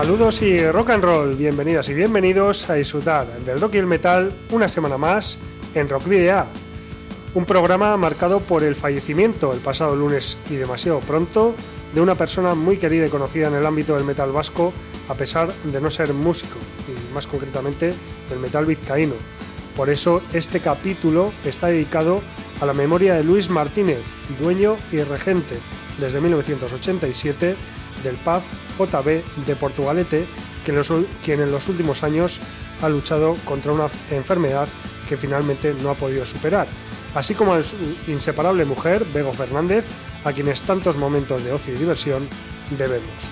Saludos y rock and roll, bienvenidas y bienvenidos a disfrutar del rock y el metal una semana más en Rock. Un programa marcado por el fallecimiento el pasado lunes y demasiado pronto de una persona muy querida y conocida en el ámbito del metal vasco, a pesar de no ser músico, y más concretamente del metal vizcaíno. Por eso este capítulo está dedicado a la memoria de Luis Martínez, dueño y regente desde 1987 del pub JB de Portugalete, quien en los últimos años ha luchado contra una enfermedad que finalmente no ha podido superar, así como a su inseparable mujer, Bego Fernández, a quienes tantos momentos de ocio y diversión debemos.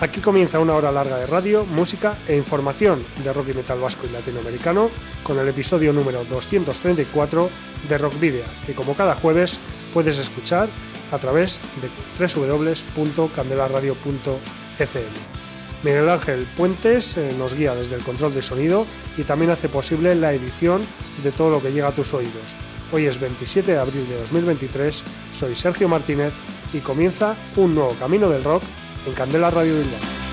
Aquí comienza una hora larga de radio, música e información de rock y metal vasco y latinoamericano con el episodio número 234 de Rock Video, que como cada jueves puedes escuchar a través de www.candelaradio.fm. Miguel Ángel Puentes eh, nos guía desde el control de sonido y también hace posible la edición de todo lo que llega a tus oídos. Hoy es 27 de abril de 2023, soy Sergio Martínez y comienza un nuevo camino del rock en Candela Radio Bilbao.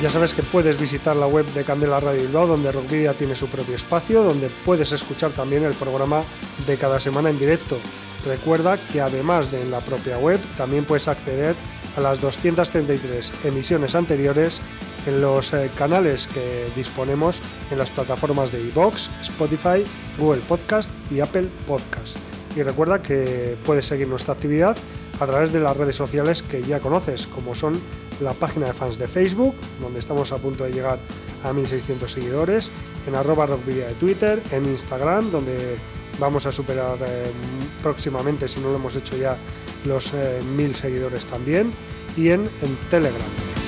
Ya sabes que puedes visitar la web de Candela Radio Bilbao, donde Rockvidia tiene su propio espacio, donde puedes escuchar también el programa de cada semana en directo. Recuerda que además de en la propia web, también puedes acceder a las 233 emisiones anteriores en los eh, canales que disponemos en las plataformas de iVoox, Spotify, Google Podcast y Apple Podcast. Y recuerda que puedes seguir nuestra actividad a través de las redes sociales que ya conoces, como son la página de fans de Facebook, donde estamos a punto de llegar a 1600 seguidores, en arroba rockvidia de Twitter, en Instagram, donde vamos a superar eh, próximamente, si no lo hemos hecho ya, los eh, 1000 seguidores también, y en, en Telegram.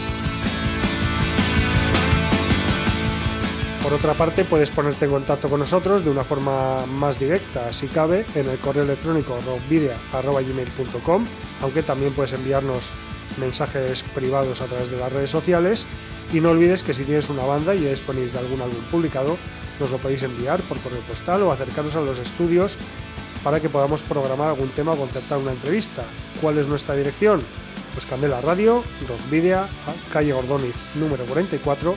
Por otra parte, puedes ponerte en contacto con nosotros de una forma más directa, si cabe, en el correo electrónico rockvidia.gmail.com, aunque también puedes enviarnos mensajes privados a través de las redes sociales. Y no olvides que si tienes una banda y disponéis de algún álbum publicado, nos lo podéis enviar por correo postal o acercaros a los estudios para que podamos programar algún tema o concertar una entrevista. ¿Cuál es nuestra dirección? Pues Candela Radio, Rockvidia, calle Gordoniz, número 44,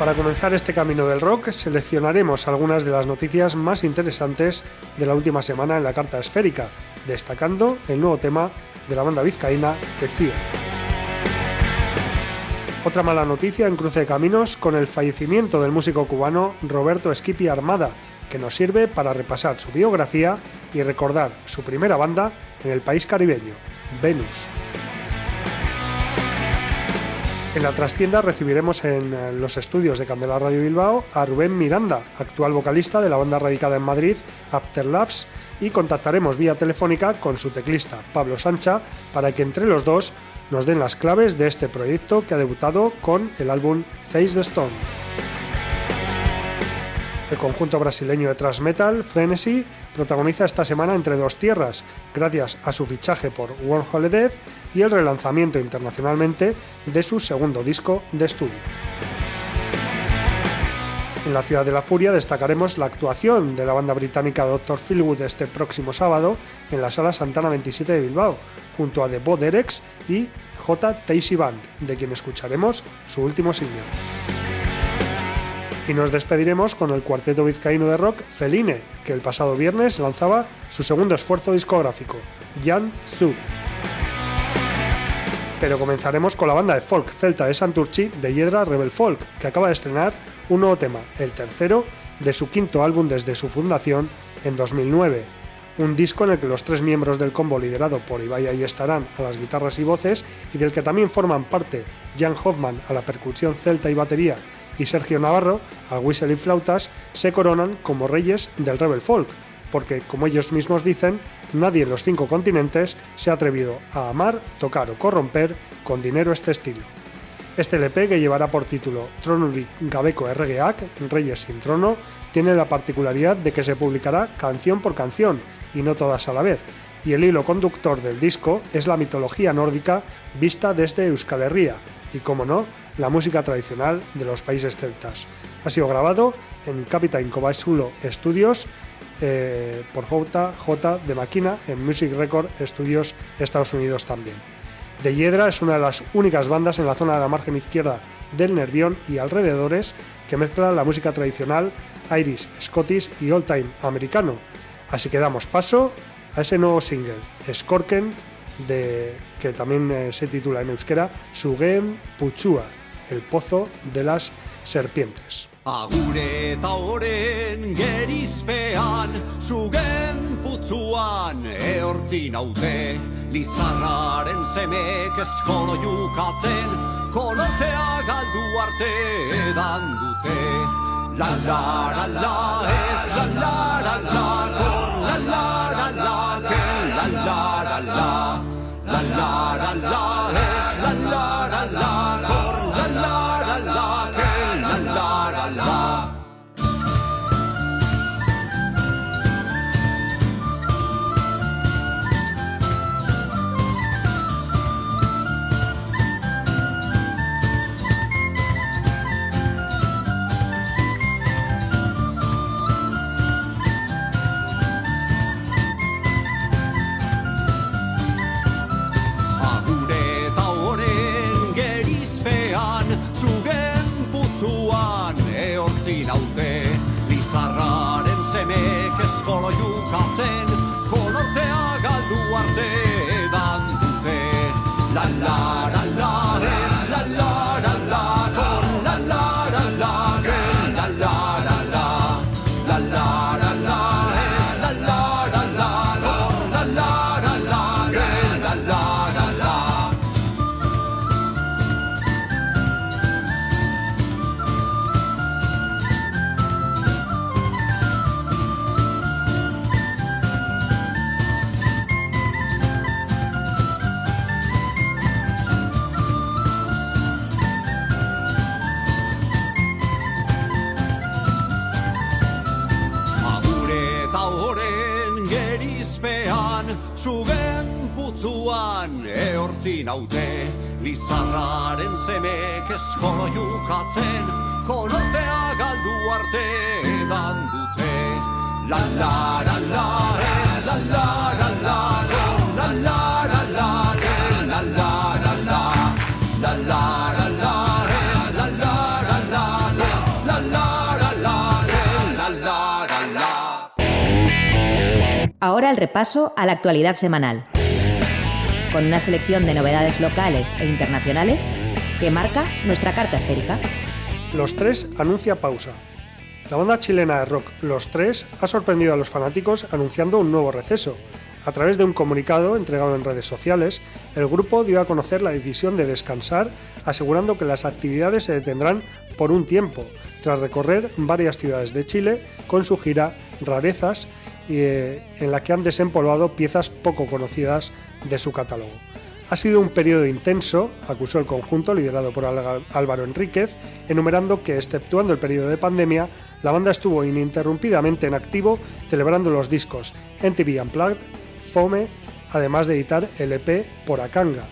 Para comenzar este camino del rock, seleccionaremos algunas de las noticias más interesantes de la última semana en la carta esférica, destacando el nuevo tema de la banda vizcaína Tecía. Otra mala noticia en cruce de caminos con el fallecimiento del músico cubano Roberto Esquipi Armada, que nos sirve para repasar su biografía y recordar su primera banda en el país caribeño, Venus. En la trastienda recibiremos en los estudios de Candela Radio Bilbao a Rubén Miranda, actual vocalista de la banda radicada en Madrid, After Labs, y contactaremos vía telefónica con su teclista, Pablo Sancha, para que entre los dos nos den las claves de este proyecto que ha debutado con el álbum Face the Stone. El conjunto brasileño de thrash metal, Frenesy, protagoniza esta semana Entre dos tierras, gracias a su fichaje por Warhol Death y el relanzamiento internacionalmente de su segundo disco de estudio. En la ciudad de la furia destacaremos la actuación de la banda británica Dr. Philwood este próximo sábado en la sala Santana 27 de Bilbao, junto a The Bo Derex y J. Tacy Band, de quien escucharemos su último single. Y nos despediremos con el cuarteto vizcaíno de rock Feline, que el pasado viernes lanzaba su segundo esfuerzo discográfico, Jan Zu. Pero comenzaremos con la banda de folk celta de Santurchi de Hiedra Rebel Folk, que acaba de estrenar un nuevo tema, el tercero de su quinto álbum desde su fundación en 2009. Un disco en el que los tres miembros del combo liderado por Ibai y estarán a las guitarras y voces y del que también forman parte Jan Hoffman a la percusión celta y batería y Sergio Navarro al whistle y flautas se coronan como reyes del Rebel Folk, porque, como ellos mismos dicen, nadie en los cinco continentes se ha atrevido a amar, tocar o corromper con dinero este estilo. Este LP, que llevará por título Tronurik Gabeco RGAC, Reyes sin Trono, tiene la particularidad de que se publicará canción por canción y no todas a la vez, y el hilo conductor del disco es la mitología nórdica vista desde Euskal Herria, y como no, la música tradicional de los países celtas. Ha sido grabado en Captain Cobasulo Studios eh, por JJ de Máquina en Music Record Studios Estados Unidos también. De Hiedra es una de las únicas bandas en la zona de la margen izquierda del Nervión y alrededores que mezcla la música tradicional, Irish, Scottish y old time americano. Así que damos paso a ese nuevo single, Skorken, de, que también eh, se titula en euskera Sugem Puchua, el pozo de las serpientes. Agure eta oren gerizpean, zugen putzuan eortzi naute, Lizarraren semek eskolo jukatzen, kolotea galdu arte edan dute. La la la la ez la la la la, kor la la la la, ken la la la la. La la la la ez la la la la, kor eortzi naute. Jukatzen. Ahora el repaso a la actualidad semanal, con una selección de novedades locales e internacionales que marca nuestra carta esférica. Los Tres anuncia pausa. La banda chilena de rock Los Tres ha sorprendido a los fanáticos anunciando un nuevo receso. A través de un comunicado entregado en redes sociales, el grupo dio a conocer la decisión de descansar, asegurando que las actividades se detendrán por un tiempo, tras recorrer varias ciudades de Chile con su gira Rarezas, eh, en la que han desempolvado piezas poco conocidas de su catálogo. Ha sido un periodo intenso, acusó el conjunto liderado por Álvaro Enríquez, enumerando que, exceptuando el periodo de pandemia, la banda estuvo ininterrumpidamente en activo celebrando los discos NTV Unplugged, Fome, además de editar el EP Por Acanga.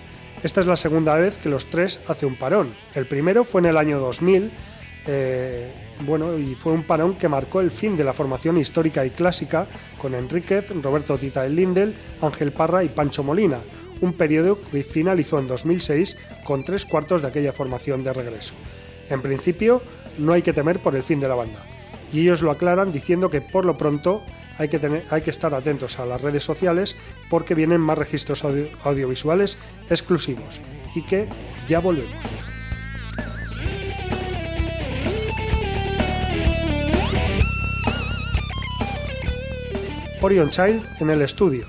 Esta es la segunda vez que los tres hace un parón. El primero fue en el año 2000, eh, bueno, y fue un parón que marcó el fin de la formación histórica y clásica con Enríquez, Roberto Tita el Lindel, Ángel Parra y Pancho Molina, un periodo que finalizó en 2006 con tres cuartos de aquella formación de regreso. En principio, no hay que temer por el fin de la banda, y ellos lo aclaran diciendo que por lo pronto hay que, tener, hay que estar atentos a las redes sociales porque vienen más registros audiovisuales exclusivos y que ya volvemos. Orion Child en el estudio.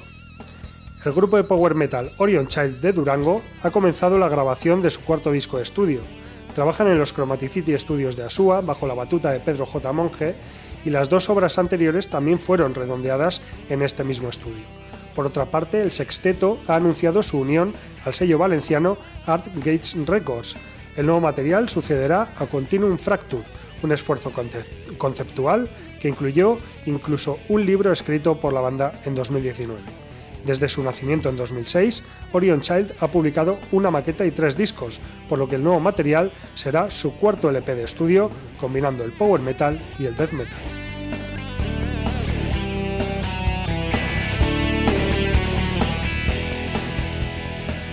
El grupo de power metal Orion Child de Durango ha comenzado la grabación de su cuarto disco de estudio. Trabajan en los Chromaticity Studios de Asúa bajo la batuta de Pedro J. Monge y las dos obras anteriores también fueron redondeadas en este mismo estudio. Por otra parte, el sexteto ha anunciado su unión al sello valenciano Art Gates Records. El nuevo material sucederá a Continuum Fracture, un esfuerzo conceptual que incluyó incluso un libro escrito por la banda en 2019. Desde su nacimiento en 2006, Orion Child ha publicado una maqueta y tres discos, por lo que el nuevo material será su cuarto LP de estudio, combinando el power metal y el death metal.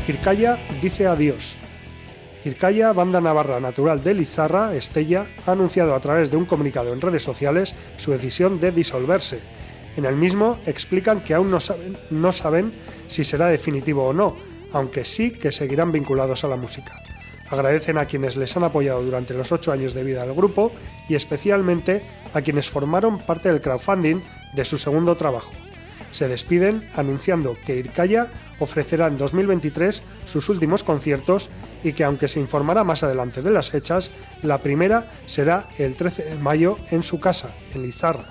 Irkaya dice adiós. Irkaya, banda navarra natural de Lizarra, Estella, ha anunciado a través de un comunicado en redes sociales su decisión de disolverse. En el mismo explican que aún no saben si será definitivo o no, aunque sí que seguirán vinculados a la música. Agradecen a quienes les han apoyado durante los ocho años de vida del grupo y especialmente a quienes formaron parte del crowdfunding de su segundo trabajo se despiden anunciando que Irkaya ofrecerá en 2023 sus últimos conciertos y que aunque se informará más adelante de las fechas, la primera será el 13 de mayo en su casa, en Lizarra.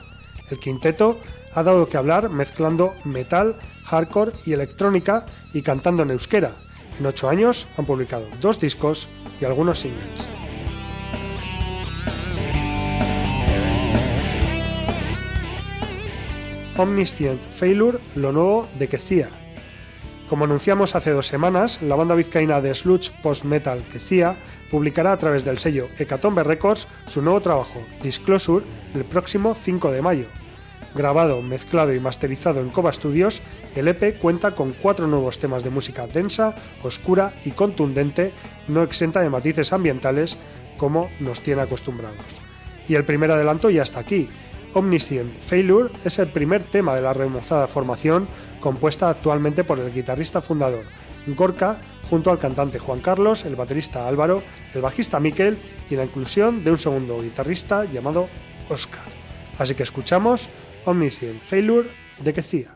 El quinteto ha dado que hablar mezclando metal, hardcore y electrónica y cantando en euskera. En ocho años han publicado dos discos y algunos singles. Omniscient Failure, lo nuevo de Kezia. Como anunciamos hace dos semanas, la banda vizcaína de sludge post-metal Kezia publicará a través del sello Hecatombe Records su nuevo trabajo, Disclosure, el próximo 5 de mayo. Grabado, mezclado y masterizado en Cova Studios, el EP cuenta con cuatro nuevos temas de música densa, oscura y contundente, no exenta de matices ambientales como nos tiene acostumbrados. Y el primer adelanto ya está aquí, Omniscient Failure es el primer tema de la remozada formación compuesta actualmente por el guitarrista fundador Gorka junto al cantante Juan Carlos, el baterista Álvaro, el bajista Miquel y la inclusión de un segundo guitarrista llamado Oscar. Así que escuchamos Omniscient Failure de Kezia.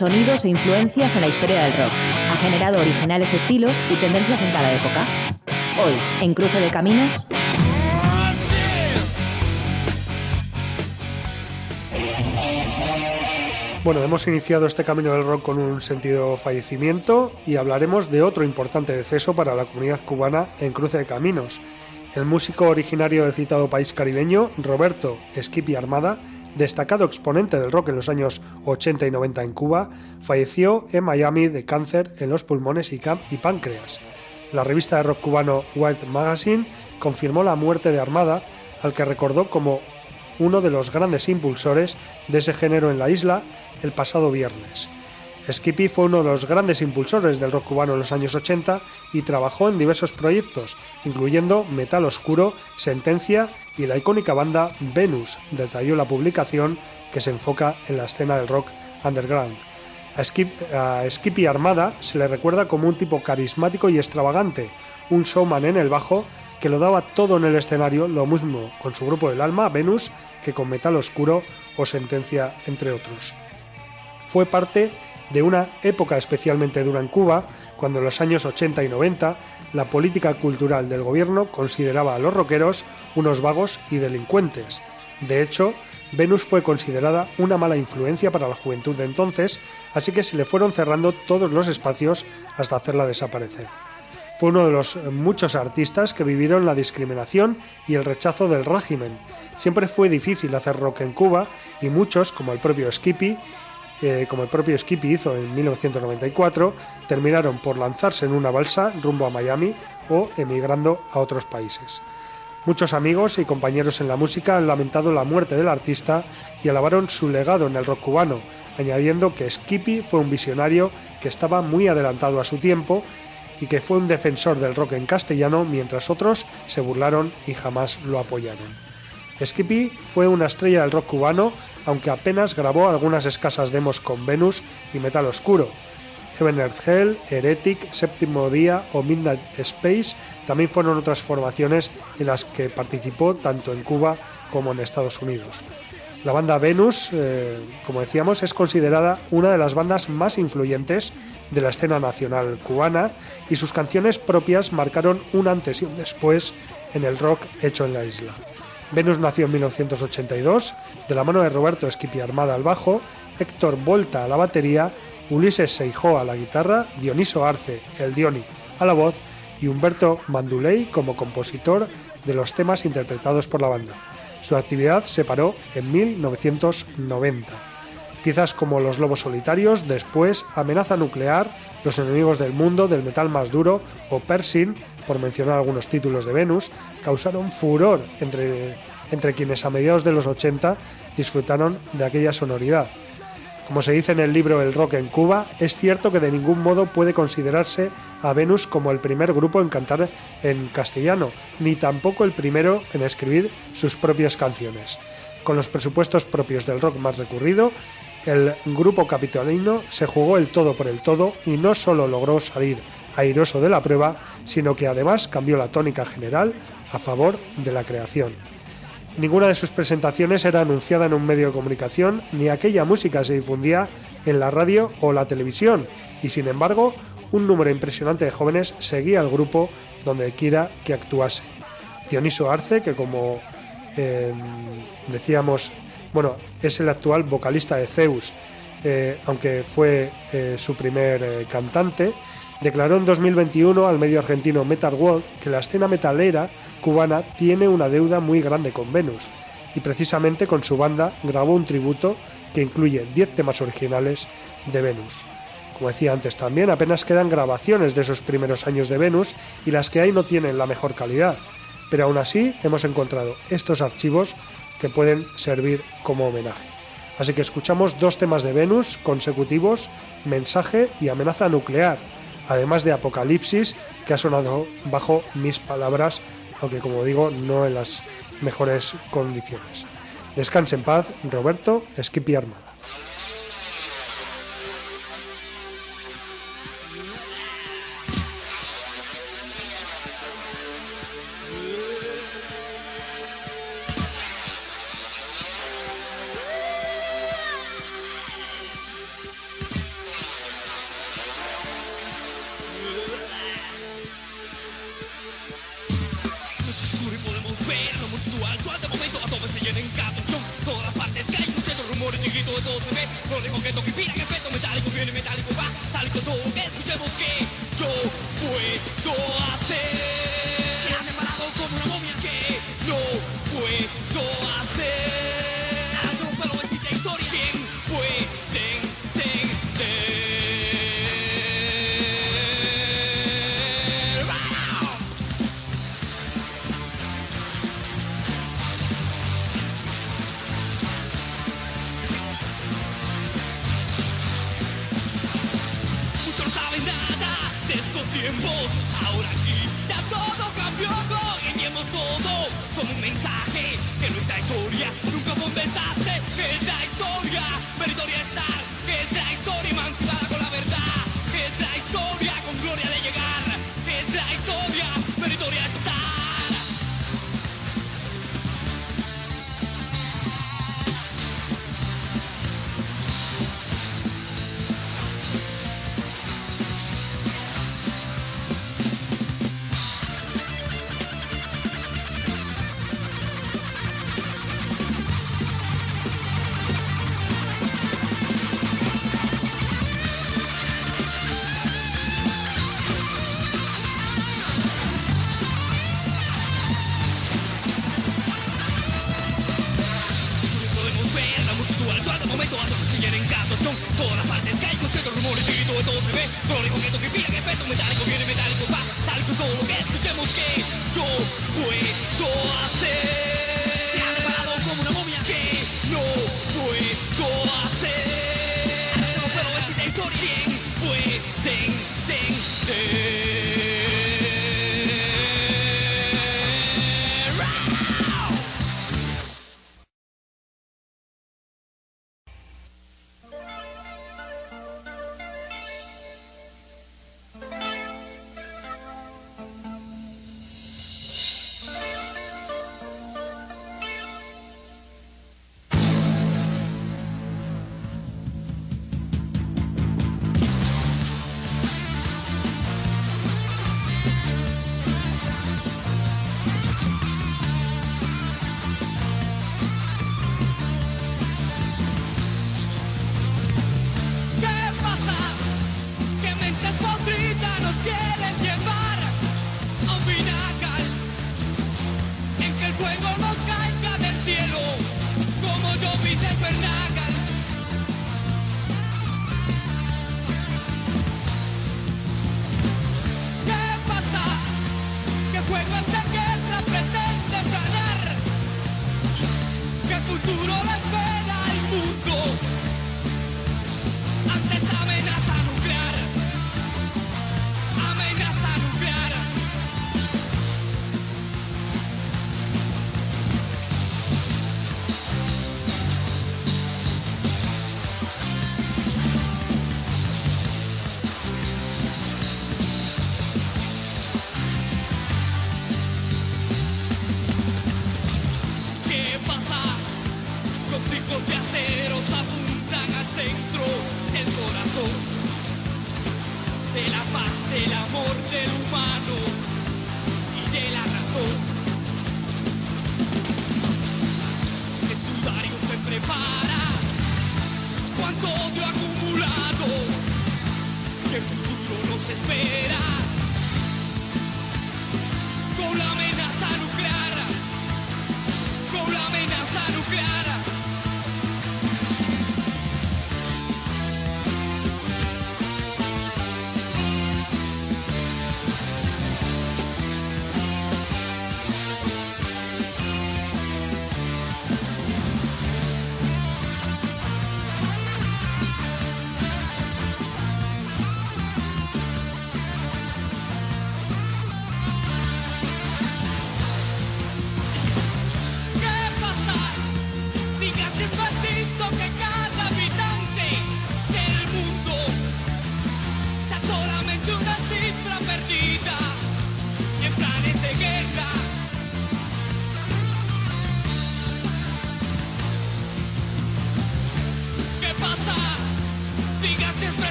Sonidos e influencias en la historia del rock ha generado originales estilos y tendencias en cada época. Hoy, en Cruce de Caminos, Bueno, hemos iniciado este camino del rock con un sentido fallecimiento y hablaremos de otro importante deceso para la comunidad cubana en Cruce de Caminos. El músico originario del citado país caribeño, Roberto Esquipi Armada, destacado exponente del rock en los años 80 y 90 en Cuba, falleció en Miami de cáncer en los pulmones y, y páncreas. La revista de rock cubano Wild Magazine confirmó la muerte de Armada, al que recordó como uno de los grandes impulsores de ese género en la isla el pasado viernes. Skippy fue uno de los grandes impulsores del rock cubano en los años 80 y trabajó en diversos proyectos, incluyendo Metal Oscuro, Sentencia y la icónica banda Venus, detalló la publicación que se enfoca en la escena del rock underground. A, Skippy Armada se le recuerda como un tipo carismático y extravagante, un showman en el bajo que lo daba todo en el escenario, lo mismo con su grupo del alma, Venus, que con Metal Oscuro o Sentencia, entre otros. Fue parte de una época especialmente dura en Cuba, cuando en los años 80 y 90 la política cultural del gobierno consideraba a los rockeros unos vagos y delincuentes. De hecho, Venus fue considerada una mala influencia para la juventud de entonces, así que se le fueron cerrando todos los espacios hasta hacerla desaparecer. Fue uno de los muchos artistas que vivieron la discriminación y el rechazo del régimen. Siempre fue difícil hacer rock en Cuba y muchos, como el propio Skippy, como el propio Skippy hizo en 1994, terminaron por lanzarse en una balsa rumbo a Miami o emigrando a otros países. Muchos amigos y compañeros en la música han lamentado la muerte del artista y alabaron su legado en el rock cubano, añadiendo que Skippy fue un visionario que estaba muy adelantado a su tiempo y que fue un defensor del rock en castellano mientras otros se burlaron y jamás lo apoyaron. Skippy fue una estrella del rock cubano, aunque apenas grabó algunas escasas demos con Venus y Metal Oscuro. Heaven Earth Hell, Heretic, Séptimo Día o Midnight Space también fueron otras formaciones en las que participó tanto en Cuba como en Estados Unidos. La banda Venus, eh, como decíamos, es considerada una de las bandas más influyentes de la escena nacional cubana y sus canciones propias marcaron un antes y un después en el rock hecho en la isla. Venus nació en 1982 de la mano de Roberto Esquipi Armada al bajo, Héctor Volta a la batería, Ulises Seijó a la guitarra, Dioniso Arce, el Dioni, a la voz y Humberto Manduley como compositor de los temas interpretados por la banda. Su actividad se paró en 1990. Piezas como Los Lobos Solitarios, después Amenaza Nuclear, Los Enemigos del Mundo, Del Metal Más Duro o Persin, por mencionar algunos títulos de Venus, causaron furor entre, entre quienes a mediados de los 80 disfrutaron de aquella sonoridad. Como se dice en el libro El rock en Cuba, es cierto que de ningún modo puede considerarse a Venus como el primer grupo en cantar en castellano, ni tampoco el primero en escribir sus propias canciones. Con los presupuestos propios del rock más recurrido, el grupo capitolino se jugó el todo por el todo y no solo logró salir airoso de la prueba, sino que además cambió la tónica general a favor de la creación. Ninguna de sus presentaciones era anunciada en un medio de comunicación, ni aquella música se difundía en la radio o la televisión, y sin embargo, un número impresionante de jóvenes seguía al grupo donde quiera que actuase. Dioniso Arce, que como em, decíamos, bueno, es el actual vocalista de Zeus, eh, aunque fue eh, su primer eh, cantante, declaró en 2021 al medio argentino Metal World que la escena metalera cubana tiene una deuda muy grande con Venus y precisamente con su banda grabó un tributo que incluye 10 temas originales de Venus. Como decía antes también, apenas quedan grabaciones de esos primeros años de Venus y las que hay no tienen la mejor calidad, pero aún así hemos encontrado estos archivos que pueden servir como homenaje. Así que escuchamos dos temas de Venus consecutivos, Mensaje y Amenaza Nuclear, además de Apocalipsis, que ha sonado bajo mis palabras aunque como digo, no en las mejores condiciones. Descanse en paz, Roberto Esquipi Armada.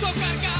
受尴尬。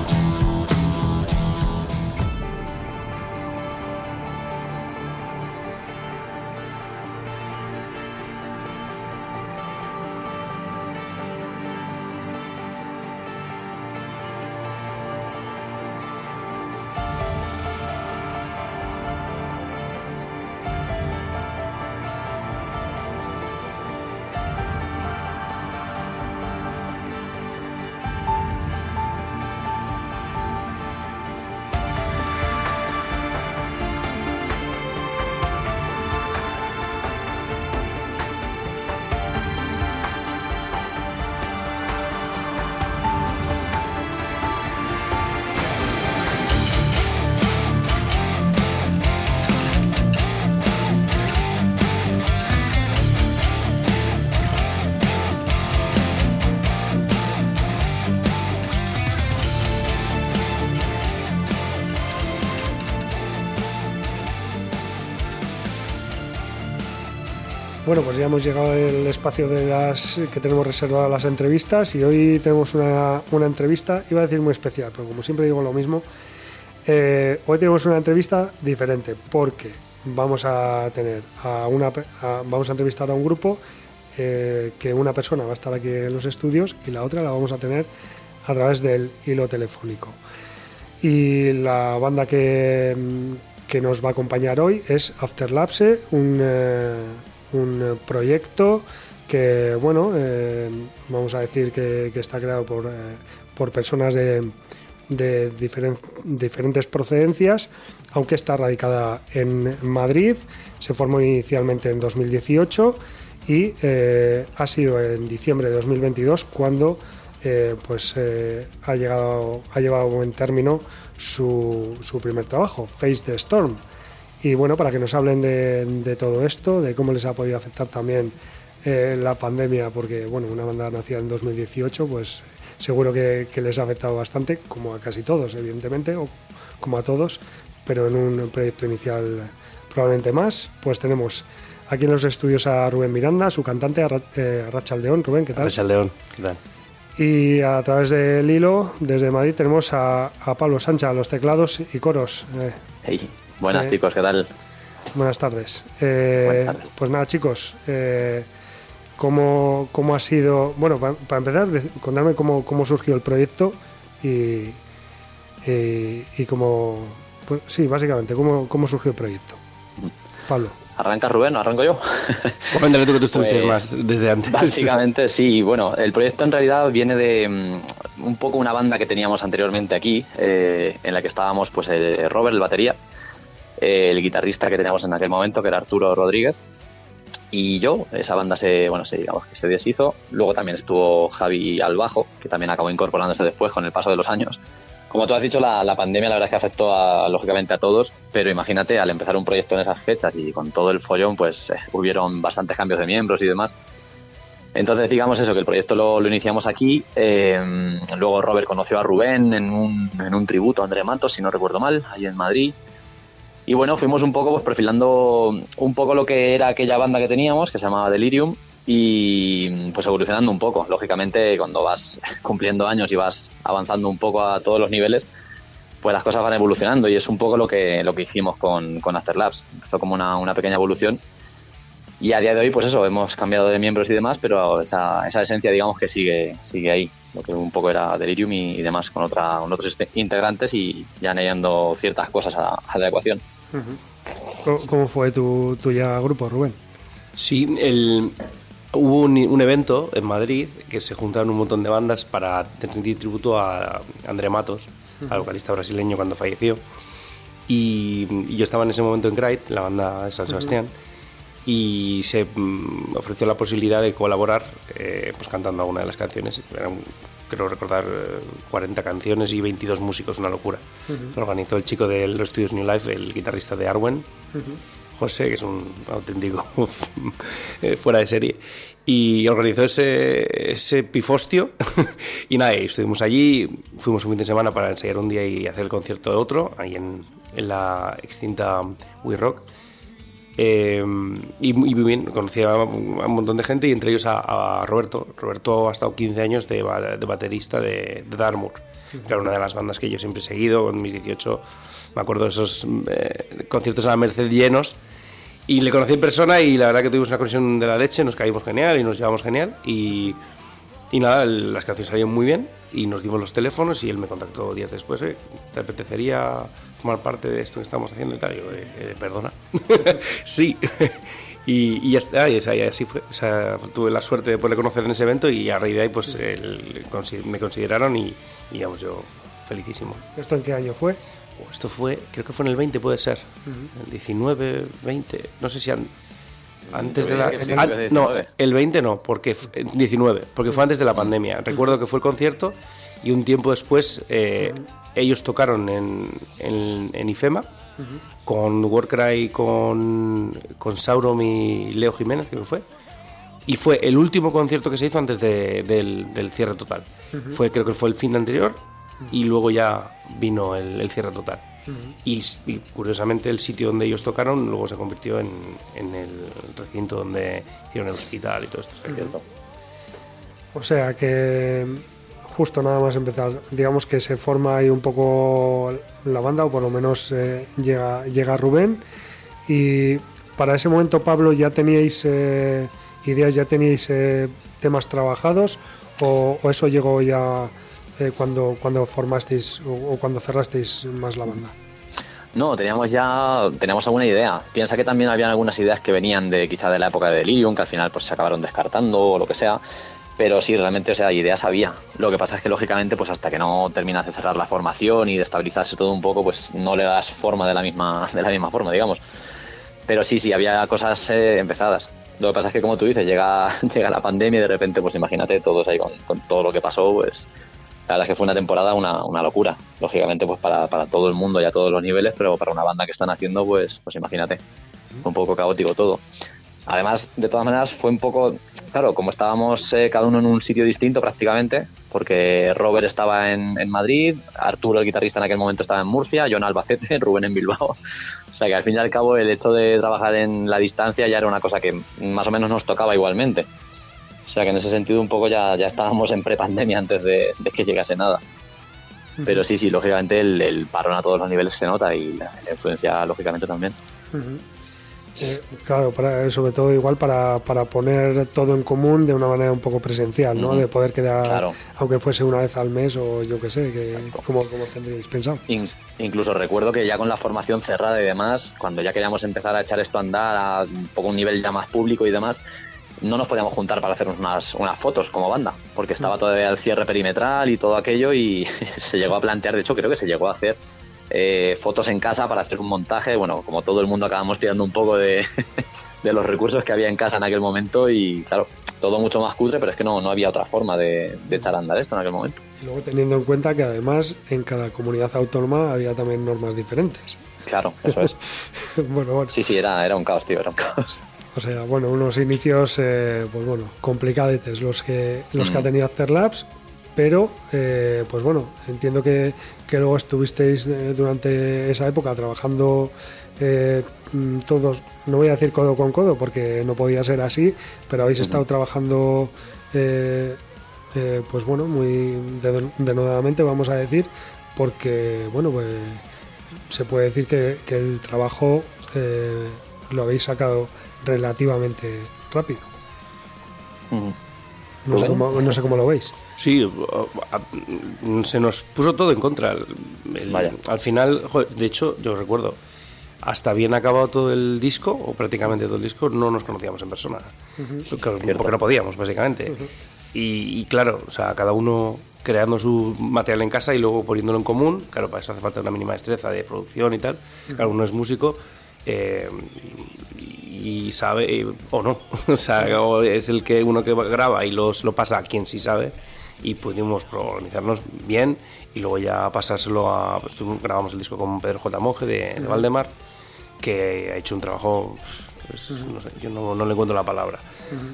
Bueno, pues ya hemos llegado al espacio de las que tenemos reservado las entrevistas y hoy tenemos una, una entrevista, iba a decir muy especial, pero como siempre digo lo mismo, eh, hoy tenemos una entrevista diferente porque vamos a tener a una vamos a entrevistar a un grupo eh, que una persona va a estar aquí en los estudios y la otra la vamos a tener a través del hilo telefónico. Y la banda que, que nos va a acompañar hoy es Afterlapse, un, eh, un eh, proyecto que, bueno, eh, vamos a decir que, está creado por, eh, por personas de, de diferen- diferentes procedencias, aunque está radicada en Madrid. Se formó inicialmente en 2018 y ha sido en diciembre de 2022 cuando pues, ha, llegado, ha llevado a buen término su, su primer trabajo, Face the Storm. Y bueno, para que nos hablen de, de todo esto, de cómo les ha podido afectar también eh, la pandemia, porque bueno, una banda nacida en 2018, pues seguro que, que les ha afectado bastante, como a casi todos, evidentemente, o como a todos, pero en un proyecto inicial probablemente más. Pues tenemos aquí en los estudios a Rubén Miranda, su cantante, a Ra- eh, a Racha Aldeón. Rubén, ¿qué tal? Rachel León, ¿qué tal? Y a través del hilo, desde Madrid, tenemos a, a Pablo Sancha, a los teclados y coros. Eh, Hey, buenas Eh, chicos, ¿qué tal? Buenas tardes. Eh, Buenas tardes. Pues nada, chicos, eh, ¿cómo, cómo ha sido? Bueno, pa- para, empezar, contarme cómo, cómo surgió el proyecto y, y, y cómo. Pues, sí, básicamente, cómo, cómo surgió el proyecto. Pablo. ¿Arranca Rubén o arranco yo? Coméntale tú que tú estuviste Pues, más desde antes. Básicamente sí, bueno, el proyecto en realidad viene de mm, un poco una banda que teníamos anteriormente aquí, eh, en la que estábamos pues eh, Robert, el batería, el guitarrista que teníamos en aquel momento, que era Arturo Rodríguez, y yo, esa banda se, bueno, se, digamos que se deshizo. Luego también estuvo Javi al bajo, que también acabó incorporándose después con el paso de los años. Como tú has dicho, la, la pandemia la verdad es que afectó lógicamente a todos, pero imagínate, al empezar un proyecto en esas fechas y con todo el follón, pues eh, hubieron bastantes cambios de miembros y demás. Entonces, digamos eso, que el proyecto lo, lo iniciamos aquí. eh, luego Robert conoció a Rubén en un, en un tributo a André Matos, si no recuerdo mal, ahí en Madrid. Y bueno, fuimos un poco pues, perfilando un poco lo que era aquella banda que teníamos, que se llamaba Delirium, y pues evolucionando un poco. Lógicamente, cuando vas cumpliendo años y vas avanzando un poco a todos los niveles, pues las cosas van evolucionando y es un poco lo que, lo que hicimos con, con After Labs. Empezó como una, una pequeña evolución y a día de hoy, pues eso, hemos cambiado de miembros y demás, pero esa, esa esencia, digamos, que sigue, sigue ahí. Lo que un poco era Delirium y, y demás con, otra, con otros integrantes y ya añadiendo ciertas cosas a, a la ecuación. ¿Cómo, cómo fue tu, tu ya grupo, Rubén? Sí, el, hubo un, un evento en Madrid que se juntaron un montón de bandas para rendir tributo a André Matos, al vocalista brasileño cuando falleció. Y, y yo estaba en ese momento en Grite, la banda de San Sebastián, y se mm, ofreció la posibilidad de colaborar eh, pues cantando alguna de las canciones. Creo recordar, eh, 40 canciones y 22 músicos, una locura. Lo organizó el chico de los estudios New Life, el guitarrista de Arwen. José, que es un auténtico eh, fuera de serie, y organizó ese, ese pifostio. y nada, y estuvimos allí, fuimos un fin de semana para ensayar un día y hacer el concierto de otro, ahí en, en la extinta We Rock. Eh, y muy muy bien, conocí a un montón de gente y entre ellos a, a Roberto. Roberto ha estado 15 años de, de baterista de, de que era una de las bandas que yo siempre he seguido. Con mis 18 me acuerdo de esos eh, conciertos a la Merced llenos. Y le conocí en persona y la verdad que tuvimos una conexión de la leche, nos caímos genial y nos llevamos genial. Y, y nada, el- las canciones salieron muy bien y nos dimos los teléfonos y él me contactó días después. "Eh, ¿Te apetecería formar parte de esto que estamos haciendo y tal? Yo, "Eh, eh, perdona. sí. y, y ya está, y así fue. O sea, tuve la suerte de poderle conocer en ese evento y a raíz de ahí pues consi- me consideraron y, y digamos yo felicísimo. ¿Esto en qué año fue? Oh, Esto fue, creo que fue en el 20 puede ser. El 19, 20, no sé si an- antes de la... an- no, 19. el 20 no, porque f- eh, 19, porque fue antes de la pandemia. Recuerdo que fue el concierto y un tiempo después eh, ellos tocaron en, en, en IFEMA con Warcry, con, con Sauron y Leo Jiménez, creo que fue. Y fue el último concierto que se hizo antes de- del, del cierre total. Fue, creo que fue el fin de anterior y luego ya vino el, el cierre total. y, curiosamente el sitio donde ellos tocaron luego se convirtió en, en el recinto donde hicieron el hospital y todo esto. O sea que justo nada más empezar, digamos que se forma ahí un poco la banda, o por lo menos eh, llega, llega Rubén. Y para ese momento, Pablo, ¿ya teníais eh, ideas, ya teníais eh, temas trabajados? ¿O, eso llegó ya cuando, cuando formasteis o, o cuando cerrasteis más la banda? No, teníamos ya teníamos alguna idea. Piensa que también habían algunas ideas que venían de quizá de la época de Delirium, que al final pues se acabaron descartando o lo que sea. Pero sí, realmente, o sea, ideas había. Lo que pasa es que lógicamente, pues hasta que no terminas de cerrar la formación y de estabilizarse todo un poco, pues no le das forma de la misma, de la misma forma, digamos. Pero sí, sí, había cosas eh, empezadas. Lo que pasa es que, como tú dices, llega, llega la pandemia y de repente, pues imagínate, todos ahí con, todo lo que pasó, pues la verdad es que fue una temporada una, una locura. Lógicamente, pues para, para todo el mundo y a todos los niveles, pero para una banda que están haciendo, pues, pues imagínate, un poco caótico todo. Además, de todas maneras, fue un poco, claro, como estábamos eh, cada uno en un sitio distinto prácticamente, porque Robert estaba en, en Madrid, Arturo, el guitarrista en aquel momento, estaba en Murcia, yo en Albacete, Rubén en Bilbao. O sea que al fin y al cabo el hecho de trabajar en la distancia ya era una cosa que más o menos nos tocaba igualmente. O sea que en ese sentido un poco ya, ya estábamos en prepandemia antes de, de que llegase nada. Pero sí, sí, lógicamente el, el parón a todos los niveles se nota y la, la influencia lógicamente también. Eh, claro, para, sobre todo igual para, para poner todo en común de una manera un poco presencial, ¿no? De poder quedar, Claro. aunque fuese una vez al mes o yo qué sé, que, como, como tendríais pensado. In- incluso recuerdo que ya con la formación cerrada y demás, cuando ya queríamos empezar a echar esto a andar a un poco un nivel ya más público y demás, no nos podíamos juntar para hacernos unas, unas fotos como banda, porque estaba todavía el cierre perimetral y todo aquello y se llegó a plantear, de hecho creo que se llegó a hacer eh, fotos en casa para hacer un montaje, bueno, como todo el mundo acabamos tirando un poco de, de los recursos que había en casa en aquel momento y claro, todo mucho más cutre, pero es que no, no había otra forma de, de echar a andar esto en aquel momento. Y luego teniendo en cuenta que además en cada comunidad autónoma había también normas diferentes. Claro, eso es. bueno, bueno, Sí, sí, era, era un caos, tío, era un caos. o sea, bueno, unos inicios, eh, pues bueno, complicadetes los que, los que ha Mm. tenido Afterlabs, pero eh, pues bueno, entiendo que, que luego estuvisteis eh, durante esa época trabajando eh, mm, todos, no voy a decir codo con codo porque no podía ser así, pero habéis estado trabajando, eh, pues bueno, muy denodadamente, vamos a decir, porque, bueno, pues se puede decir que, que el trabajo lo habéis sacado relativamente rápido. No sé, cómo, no sé cómo lo veis. Sí, se nos puso todo en contra. El- Vaya. Al final, de hecho, yo recuerdo, hasta bien acabado todo el disco, o prácticamente todo el disco, no nos conocíamos en persona. Porque, porque no podíamos, básicamente. y, y claro, o sea, cada uno creando su material en casa y luego poniéndolo en común. Claro, para eso hace falta una mínima destreza de producción y tal. Cada uno es músico. eh, y sabe o no. O sea o es el que uno que graba y los, lo pasa a quien sí sabe. Y pudimos organizarnos bien y luego ya pasárselo a pues, grabamos el disco con Pedro J. Monge de, de Valdemar que ha hecho un trabajo pues, no sé, yo no, no le encuentro la palabra.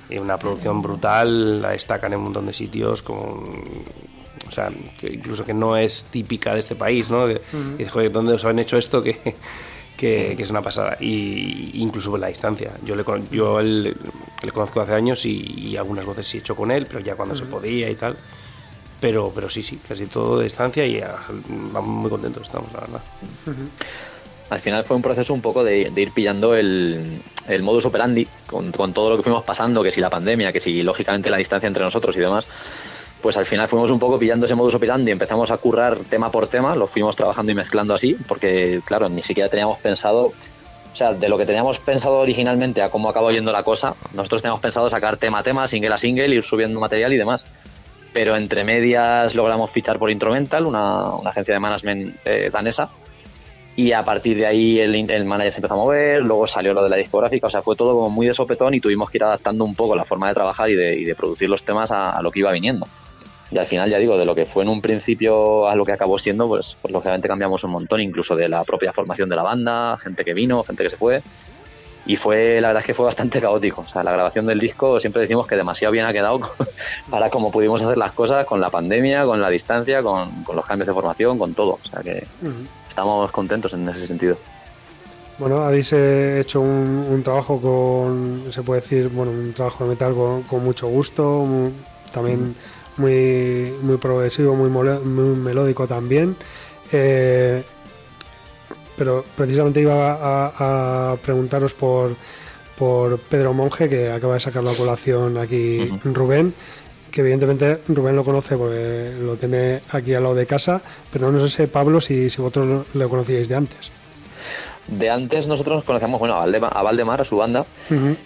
Y una producción brutal la destacan en un montón de sitios con o sea, que incluso que no es típica de este país, ¿no? Y dices, joder, ¿dónde os han hecho esto? Que, que, que es una pasada. Y incluso por la distancia. Yo le, yo el- le conozco hace años y, y algunas voces sí he hecho con él, pero ya cuando se podía y tal. Pero, pero sí, sí, casi todo de distancia y ah, vamos muy contentos estamos, la verdad. Al final fue un proceso un poco de, de ir pillando el, el modus operandi con, con todo lo que fuimos pasando, que si la pandemia, que si lógicamente la distancia entre nosotros y demás. Pues al final fuimos un poco pillando ese modus operandi, empezamos a currar tema por tema, lo fuimos trabajando y mezclando así, porque claro, ni siquiera teníamos pensado, o sea, de lo que teníamos pensado originalmente a cómo acabó yendo la cosa, nosotros teníamos pensado sacar tema a tema, single a single, ir subiendo material y demás. Pero entre medias logramos fichar por Instrumental, una, agencia de management eh, danesa, y a partir de ahí el, manager se empezó a mover, luego salió lo de la discográfica, o sea, fue todo como muy de sopetón y tuvimos que ir adaptando un poco la forma de trabajar y de, producir los temas a lo que iba viniendo. Y al final, ya digo, de lo que fue en un principio a lo que acabó siendo, pues, pues lógicamente cambiamos un montón, incluso de la propia formación de la banda, gente que vino, gente que se fue. Y fue, la verdad es que fue bastante caótico. O sea, la grabación del disco siempre decimos que demasiado bien ha quedado para cómo pudimos hacer las cosas con la pandemia, con la distancia, con, con los cambios de formación, con todo. O sea que estamos contentos en ese sentido. Bueno, habéis eh, hecho un, un trabajo con, se puede decir, bueno, un trabajo de metal con, con mucho gusto, también muy, muy progresivo, muy, mole- muy melódico también. Eh, pero precisamente iba a, a preguntaros por, por Pedro Monge, que acaba de sacar la colación aquí Rubén, que evidentemente Rubén lo conoce porque lo tiene aquí al lado de casa, pero no sé, Pablo, si, si vosotros lo conocíais de antes. De antes nosotros nos conocíamos bueno, a, Valdemar, a Valdemar, a su banda,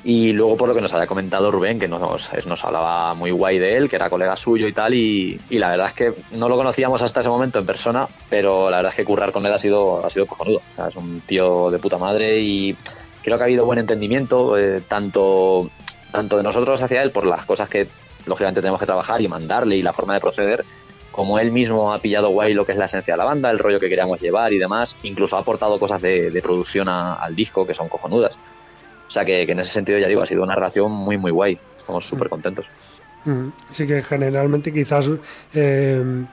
y luego por lo que nos había comentado Rubén, que nos, nos hablaba muy guay de él, que era colega suyo y tal, y, y la verdad es que no lo conocíamos hasta ese momento en persona, pero la verdad es que currar con él ha sido, ha sido cojonudo. O sea, es un tío de puta madre y creo que ha habido buen entendimiento, eh, tanto, tanto de nosotros hacia él por las cosas que lógicamente tenemos que trabajar y mandarle y la forma de proceder, como él mismo ha pillado guay lo que es la esencia de la banda, el rollo que queríamos llevar y demás, incluso ha aportado cosas de, de producción a- al disco que son cojonudas. O sea que, que en ese sentido, ya digo, ha sido una relación muy, muy guay. Estamos súper contentos. Mm, Sí que generalmente quizás eh,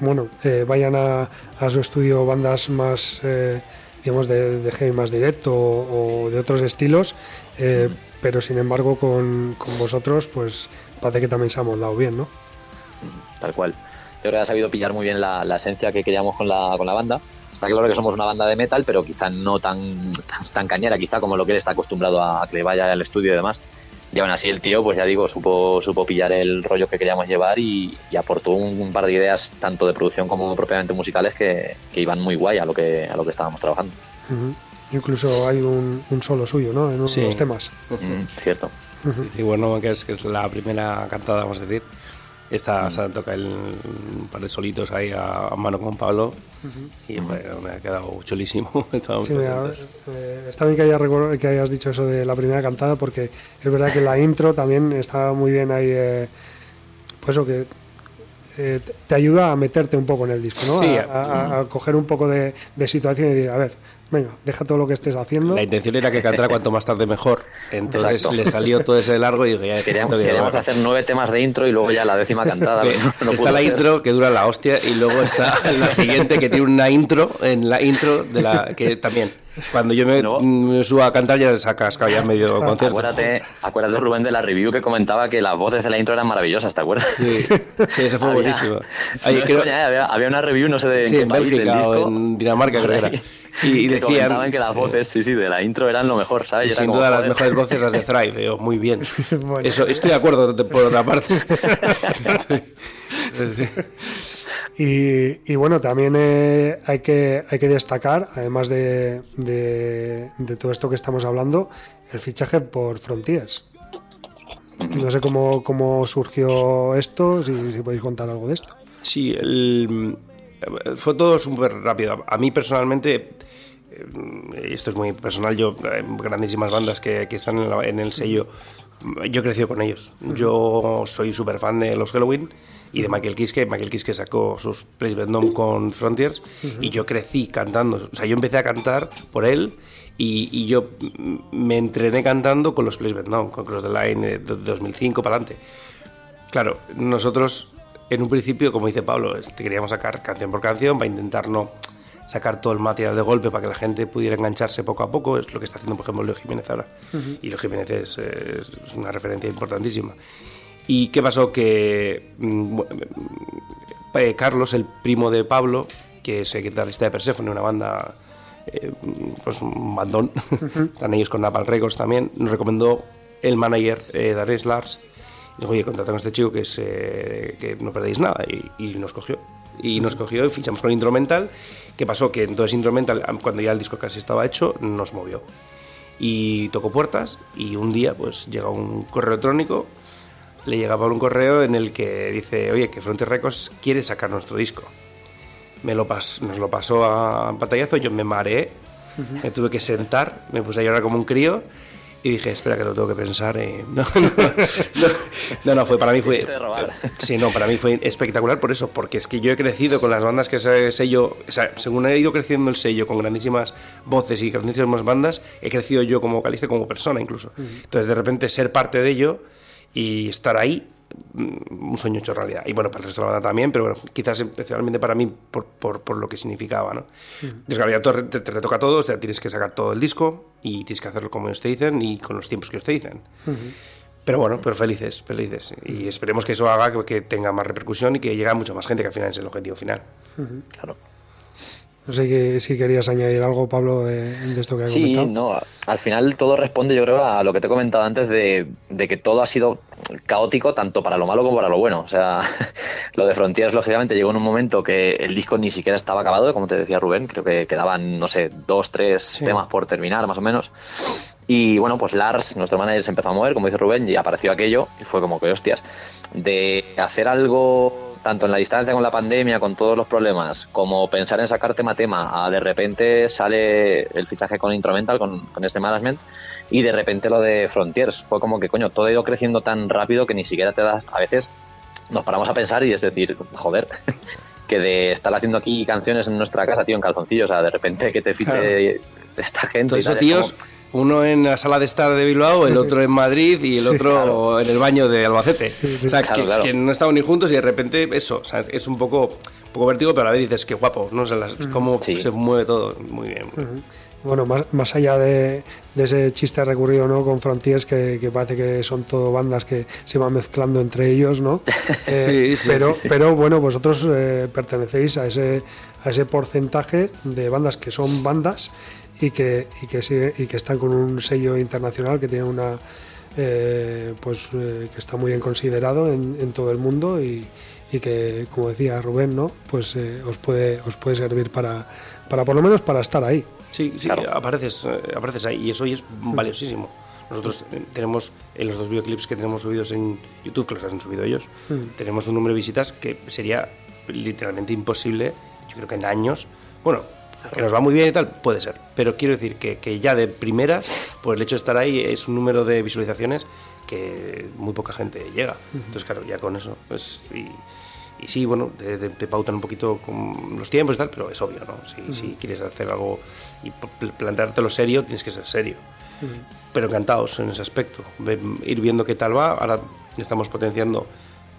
bueno eh, vayan a, a su estudio bandas más eh, digamos de, de heavy más directo o, o de otros estilos pero sin embargo con, con vosotros pues parece que también se ha moldado bien ¿no? tal cual. Yo creo que ha sabido pillar muy bien la, la esencia que queríamos con la, con la banda. Está claro que somos una banda de metal, pero quizá no tan, tan, tan cañera, quizá como lo que él está acostumbrado a, que le vaya al estudio y demás. Y aún así el tío, pues ya digo, supo, supo pillar el rollo que queríamos llevar y, y aportó un, un par de ideas, tanto de producción como propiamente musicales, que, que iban muy guay a lo que, a lo que estábamos trabajando. Ujú. incluso hay un, un solo suyo ¿no? en unos Sí. temas Mm, cierto. Sí, sí, bueno, que es, que es la primera cantada, vamos a decir. Esta se toca el, un par de solitos ahí a, a mano con Pablo. Y me ha quedado chulísimo. Sí, mira, eh, está bien que, haya recor- que hayas dicho eso de la primera cantada porque es verdad que la intro también está muy bien ahí eh, pues eso que eh, te- te ayuda a meterte un poco en el disco ¿no? Sí, a, a- a coger un poco de, de situación y decir a ver venga, deja todo lo que estés haciendo. La intención era que cantara cuanto más tarde mejor. Entonces Exacto. le salió todo ese largo y dije, ya Queríamos, que hacer nueve temas de intro y luego ya la décima cantada. pero no- no está la ser. intro que dura la hostia y luego está la siguiente que tiene una intro en la intro de la que también cuando yo me, No. me subo a cantar ya ha cascado ya medio concierto. Acuérdate, acuérdate, Rubén, de la review que comentaba que las voces de la intro eran maravillosas, ¿te acuerdas? Sí, sí, eso fue Había- buenísimo. no Oye, creo- coña, ¿eh? había, había una review, no sé de Sí, qué en país, del Bélgica o disco. en Dinamarca, creo que era. Y- y que decían- comentaban que las voces, sí, sí, de la intro eran lo mejor, ¿sabes? Y sin como, duda las mejores voces las de Thrive, eh, muy bien. Bueno. Eso, estoy de acuerdo por otra parte. Sí. Y, y bueno, también eh, hay, que, hay que destacar, además de, de- de todo esto que estamos hablando, el fichaje por Frontiers. No sé cómo, cómo surgió esto, si, si podéis contar algo de esto. Sí, el- fue todo súper rápido. A mí personalmente, eh, esto es muy personal, yo, eh, grandísimas bandas que, que están en, la- en el sello, yo he crecido con ellos. Yo soy súper fan de los Halloween y de Michael Kiske. Michael Kiske sacó sus Place Vendôme con Frontiers y yo crecí cantando. O sea, yo empecé a cantar por él y, y yo me entrené cantando con los Place Vendôme, con Cross the Line eh, de 2005 para adelante. Claro, nosotros en un principio, como dice Pablo, queríamos sacar canción por canción para intentar no sacar todo el material de golpe para que la gente pudiera engancharse poco a poco. Es lo que está haciendo, por ejemplo, Leo Jiménez ahora. Y Leo Jiménez es, es una referencia importantísima. ¿Y qué pasó? Que mm, eh, Carlos, el primo de Pablo, que es el guitarrista de Persephone, una banda, eh, pues un bandón, están ellos con Napalm Records también, nos recomendó el manager eh, Darius Lars. Y dijo, oye, contrata con este chico que, es, que no perdéis nada. Y, y nos cogió. Y nos cogió y fichamos con Instrumental. ¿Qué pasó? Que entonces Instrumental, cuando ya el disco casi estaba hecho, nos movió. Y tocó puertas y un día pues llega un correo electrónico le llega a Pablo un correo en el que dice, oye, que Frontier Records quiere sacar nuestro disco. Me lo pas- nos lo pasó a pantallazo, yo me mareé, me tuve que sentar, me puse a llorar como un crío y dije, espera que lo tengo que pensar. eh". No, no, no, no, no, fue para mí fue... Sí, no, para mí fue espectacular por eso, porque es que yo he crecido con las bandas que ese sello, o sea, según he ido creciendo el sello con grandísimas voces y grandísimas bandas, he crecido yo como vocalista, como persona incluso. Entonces, de repente, ser parte de ello y estar ahí, mm, un sueño hecho realidad. Y bueno, para el resto de la banda también, pero bueno, quizás especialmente para mí por, por, por lo que significaba, ¿no? Claro, ya todo- te, te retoca todo, o sea, tienes que sacar todo el disco y tienes que hacerlo como ellos te dicen y con los tiempos que ellos te dicen. Pero bueno, pero felices, felices. Y esperemos que eso haga que, que tenga más repercusión y que llegue a mucha más gente, que al final es el objetivo final. Claro. No sé si querías añadir algo, Pablo, de, de esto que has Sí, comentado. no, al final todo responde, yo creo, a lo que te he comentado antes de, de que todo ha sido caótico tanto para lo malo como para lo bueno. O sea, lo de Frontiers, lógicamente, llegó en un momento que el disco ni siquiera estaba acabado, como te decía Rubén, creo que quedaban, no sé, dos, tres Sí. temas por terminar, más o menos. Y bueno, pues Lars, nuestro manager, se empezó a mover, como dice Rubén, y apareció aquello, y fue como que, hostias, de hacer algo tanto en la distancia con la pandemia, con todos los problemas, como pensar en sacar tema a tema, a de repente sale el fichaje con Instrumental, con, con este management, y de repente lo de Frontiers. Fue como que, coño, todo ha ido creciendo tan rápido que ni siquiera te das, a veces nos paramos a pensar y es decir, joder, que de estar haciendo aquí canciones en nuestra casa, tío, en calzoncillos, o sea, de repente que te fiche esta gente. Todo y eso, es tíos, como- uno en la sala de estar de Bilbao, el otro en Madrid y el otro en el baño de Albacete. Sí, sí. O sea, Claro, que, claro. que no estaban ni juntos y de repente eso, o sea, es un poco, un poco vértigo, pero a la vez dices, qué guapo, ¿no? O sea, las- cómo Sí. se mueve todo. Muy bien. muy bien. Bueno, más, más allá de, de ese chiste recurrido ¿no? con Frontiers, que, que parece que son todo bandas que se van mezclando entre ellos, ¿no? Sí, sí, pero, sí, sí. pero bueno, vosotros eh, pertenecéis a ese, a ese porcentaje de bandas que son bandas y que, y que, sigue- y que están con un sello internacional que tiene una. eh, pues eh, que está muy bien considerado en, en todo el mundo y, y que como decía Rubén no pues eh, os puede os puede servir para para por lo menos para estar ahí Sí, sí, Claro. apareces, eh, apareces ahí y eso hoy es valiosísimo. Nosotros tenemos en los dos videoclips que tenemos subidos en YouTube, que los han subido ellos, tenemos un número de visitas que sería literalmente imposible, yo creo que en años, bueno, que nos va muy bien y tal, puede ser, pero quiero decir que, que ya de primeras, por el hecho de estar ahí, es un número de visualizaciones que muy poca gente llega. Entonces, claro, ya con eso, pues, y, y sí, bueno, te, te- pautan un poquito con los tiempos y tal, pero es obvio, ¿no? Si, si quieres hacer algo y pl- planteártelo serio, tienes que ser serio. Pero encantados en ese aspecto. Ir viendo qué tal va. Ahora estamos potenciando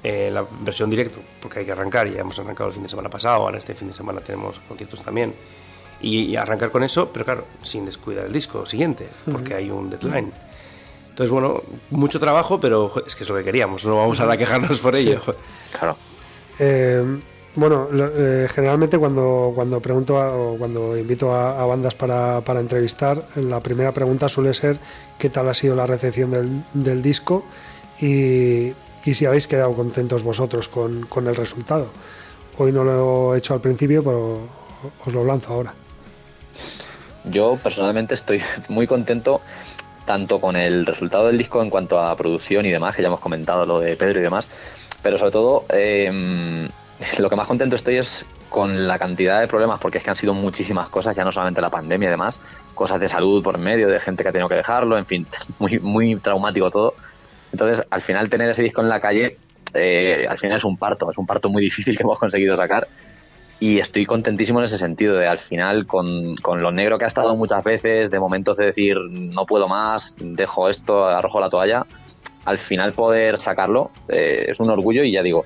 eh, la versión directo, porque hay que arrancar. Ya hemos arrancado el fin de semana pasado, ahora este fin de semana tenemos conciertos también. Y, y arrancar con eso, pero claro, sin descuidar el disco siguiente, porque hay un deadline. Entonces, bueno, mucho trabajo, pero es que es lo que queríamos, no vamos ahora a quejarnos por ello. Claro. Eh, bueno, lo- eh, generalmente cuando, cuando pregunto a- o cuando invito a, a bandas para, para entrevistar, la primera pregunta suele ser qué tal ha sido la recepción del, del disco y, y si habéis quedado contentos vosotros con, con el resultado. Hoy no lo he hecho al principio, pero os lo lanzo ahora. Yo personalmente estoy muy contento tanto con el resultado del disco en cuanto a producción y demás, que ya hemos comentado lo de Pedro y demás, pero sobre todo eh, lo que más contento estoy es con la cantidad de problemas, porque es que han sido muchísimas cosas, ya no solamente la pandemia y demás, cosas de salud por medio, de gente que ha tenido que dejarlo, en fin, muy, muy traumático todo. Entonces, al final tener ese disco en la calle, eh, al final es un parto, es un parto muy difícil que hemos conseguido sacar y estoy contentísimo en ese sentido de al final con, con lo negro que ha estado muchas veces de momentos de decir no puedo más dejo esto arrojo la toalla al final poder sacarlo eh, es un orgullo y ya digo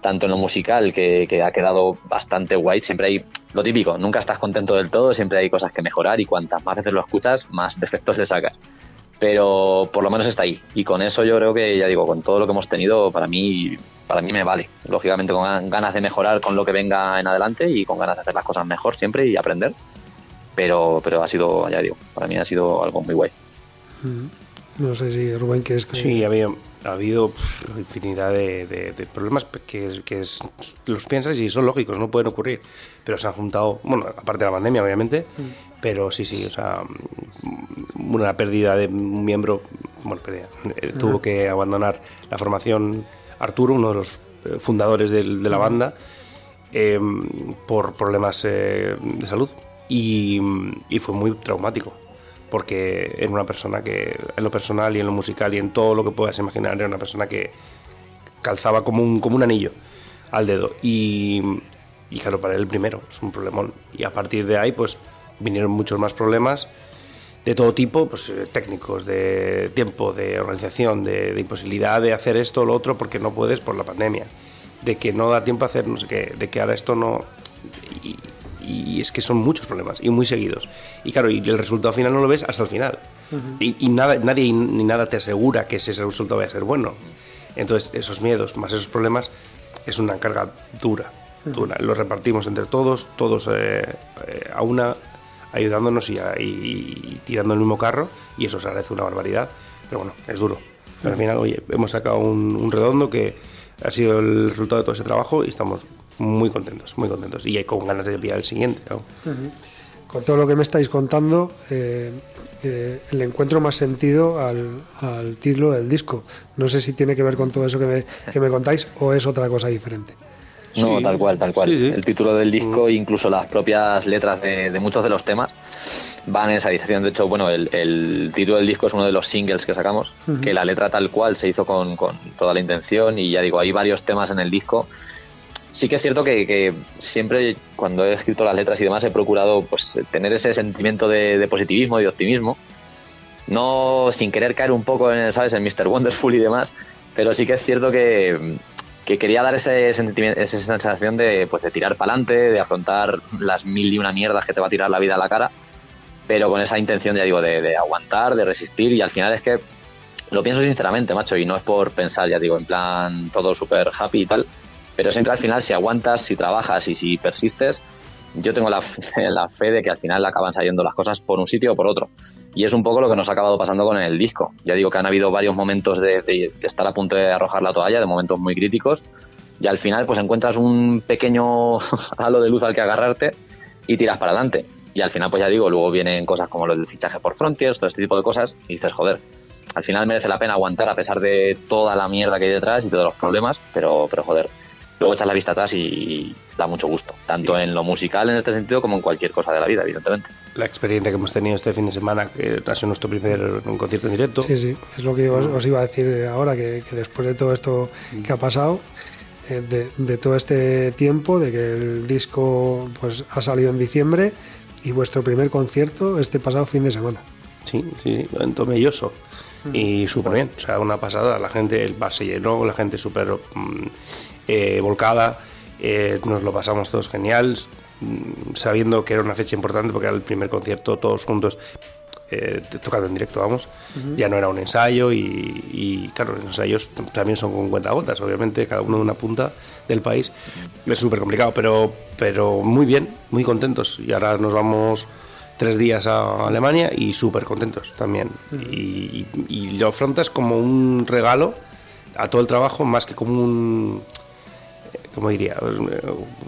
tanto en lo musical que, que ha quedado bastante guay siempre hay lo típico nunca estás contento del todo siempre hay cosas que mejorar y cuantas más veces lo escuchas más defectos le sacas pero por lo menos está ahí. Y con eso yo creo que ya digo con todo lo que hemos tenido para mí para mí me vale. Lógicamente con gan- ganas de mejorar con lo que venga en adelante y con ganas de hacer las cosas mejor siempre y aprender. Pero pero ha sido ya digo para mí ha sido algo muy guay No sé si Rubén quieres que... Sí, había, ha habido pff, infinidad de, de- de problemas que, que es- los piensas y son lógicos, no pueden ocurrir. Pero se han juntado, bueno, aparte de la pandemia, obviamente, pero sí, sí, o sea, mm, una pérdida de un miembro, bueno, pérdida, eh, tuvo que abandonar la formación Arturo, uno de los eh, fundadores del- de, la banda, eh, por problemas eh, de salud. Y, y fue muy traumático porque era una persona que en lo personal y en lo musical y en todo lo que puedas imaginar era una persona que calzaba como un, como un anillo al dedo. Y, claro, para él primero es un problemón. Y a partir de ahí pues vinieron muchos más problemas de todo tipo, pues eh, técnicos, de tiempo, de organización, de, imposibilidad de hacer esto o lo otro porque no puedes por la pandemia, de que no da tiempo a hacer no sé qué, de que ahora esto no... y es que son muchos problemas y muy seguidos. Y claro, y el resultado final no lo ves hasta el final. Y, y nada, nadie ni nada te asegura que ese resultado vaya a ser bueno. Entonces, esos miedos más esos problemas es una carga dura. dura. Lo repartimos entre todos, todos eh, eh, a una, ayudándonos y, a- y- y tirando el mismo carro, y eso se agradece una barbaridad. Pero bueno, es duro. Pero al final, oye, hemos sacado un, un redondo que ha sido el resultado de todo ese trabajo y estamos muy contentos, muy contentos. Y con ganas de pillar el siguiente. ¿no? Con todo lo que me estáis contando, eh, eh, le encuentro más sentido al, al título del disco. No sé si tiene que ver con todo eso que me, que me contáis o es otra cosa diferente. No, Sí. tal cual, tal cual. Sí, sí. El título del disco, incluso las propias letras de, de muchos de los temas, van en esa dirección. De hecho, bueno, el, el título del disco es uno de los singles que sacamos, que la letra tal cual se hizo con, con toda la intención y ya digo, hay varios temas en el disco. Sí que es cierto que, que siempre cuando he escrito las letras y demás he procurado pues tener ese sentimiento de, de positivismo y de optimismo. No sin querer caer un poco en, ¿sabes? en Mr. Wonderful y demás, pero sí que es cierto que, que quería dar ese sentimiento, esa sensación de, pues, de tirar para adelante, de afrontar las mil y una mierdas que te va a tirar la vida a la cara, pero con esa intención, ya digo, de, de aguantar, de resistir y al final es que lo pienso sinceramente, macho, y no es por pensar, ya digo, en plan todo súper happy y tal, pero siempre al final si aguantas, si trabajas y si persistes, yo tengo la, la fe de que al final acaban saliendo las cosas por un sitio o por otro. Y es un poco lo que nos ha acabado pasando con el disco. Ya digo que han habido varios momentos de, de estar a punto de arrojar la toalla, de momentos muy críticos, y al final pues encuentras un pequeño halo de luz al que agarrarte y tiras para adelante. Y al final pues ya digo, luego vienen cosas como lo del fichaje por Frontiers, todo este tipo de cosas, y dices, joder, al final merece la pena aguantar a pesar de toda la mierda que hay detrás y todos los problemas, pero, pero joder, luego echas la vista atrás y da mucho gusto, tanto en lo musical en este sentido como en cualquier cosa de la vida, evidentemente. La experiencia que hemos tenido este fin de semana, que ha sido nuestro primer concierto en directo. Sí, sí, es lo que os, os iba a decir ahora, que, que después de todo esto que ha pasado, eh, de, de todo este tiempo, de que el disco pues ha salido en diciembre y vuestro primer concierto este pasado fin de semana. Sí, sí, en Tomelloso. Y súper bien, o sea, una pasada. La gente, el bar se llenó, la gente súper mm, eh, volcada. eh, nos lo pasamos todos genial, mm, sabiendo que era una fecha importante porque era el primer concierto todos juntos. eh, tocando en directo, vamos, ya no era un ensayo y, y, claro, los ensayos también son con cuentagotas, obviamente, cada uno de una punta del país, es súper complicado, pero, pero muy bien, muy contentos y ahora nos vamos tres días a Alemania y súper contentos también. Y, y- y lo afrontas como un regalo a todo el trabajo, más que como un. ¿Cómo diría?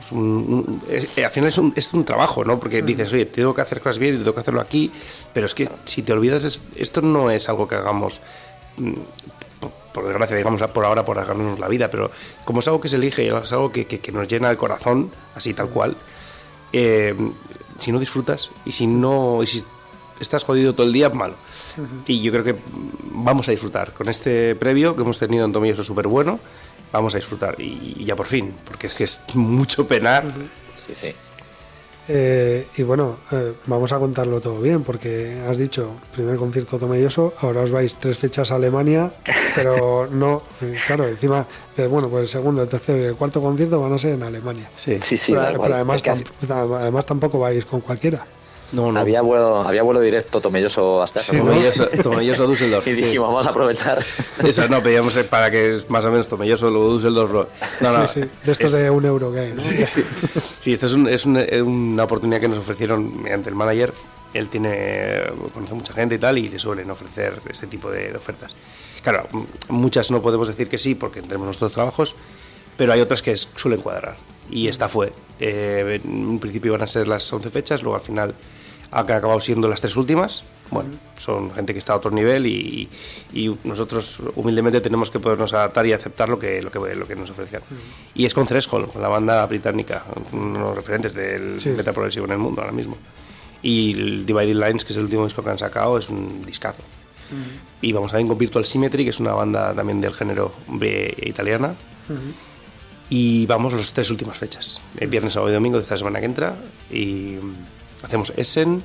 Es un- un- es- eh, al final es un, es un trabajo, ¿no? Porque dices, oye, tengo que hacer cosas bien y tengo que hacerlo aquí, pero es que si te olvidas, es- esto no es algo que hagamos mm, por- por desgracia, digamos, por ahora por ganarnos la vida, pero como es algo que se elige, es algo que, que- que nos llena el corazón, así tal cual, eh, si no disfrutas y si no y si estás jodido todo el día, malo. Y yo creo que vamos a disfrutar con este previo que hemos tenido en Tomilloso súper bueno, vamos a disfrutar y, y ya por fin, porque es que es mucho penar. Sí, sí. Eh, y bueno, eh, vamos a contarlo todo bien, porque has dicho, primer concierto tomelloso, ahora os vais tres fechas a Alemania, pero no, eh, claro, encima, bueno, pues el segundo, el tercero y el cuarto concierto van a ser en Alemania. Sí, Sí, sí, pero, además, tamp- además tampoco vais con cualquiera. No, no. había, vuelo, había vuelo directo Tomelloso hasta Sí. Tomelloso, Tomelloso Düsseldorf. Y sí. dijimos, vamos a aprovechar. Eso no, pedíamos eh, para que es más o menos Tomelloso, luego Düsseldorf. No, no, sí, sí, de estos es- de un euro que hay, ¿no? Sí, esto es, un- es un- eh, una oportunidad que nos ofrecieron mediante el manager. Él tiene, conoce mucha gente y tal, y le suelen ofrecer este tipo de ofertas. Claro, muchas no podemos decir que sí porque tenemos nuestros trabajos, pero hay otras que es- suelen cuadrar. Y esta fue. Eh, en un principio iban a ser las 11 fechas, luego al final ha acabado siendo las tres últimas. Bueno, son gente que está a otro nivel y, y nosotros humildemente tenemos que podernos adaptar y aceptar lo que, lo que, lo que nos ofrecían. Y es con Threshold, con la banda británica, unos referentes del Sí. metal progresivo en el mundo ahora mismo. Y el Divided Lines, que es el último disco que han sacado, es un discazo. Y vamos también con Virtual Symmetry, que es una banda también del género eh, italiana. Y vamos las tres últimas fechas, el viernes, sábado y domingo de esta semana que entra. Y hacemos Essen,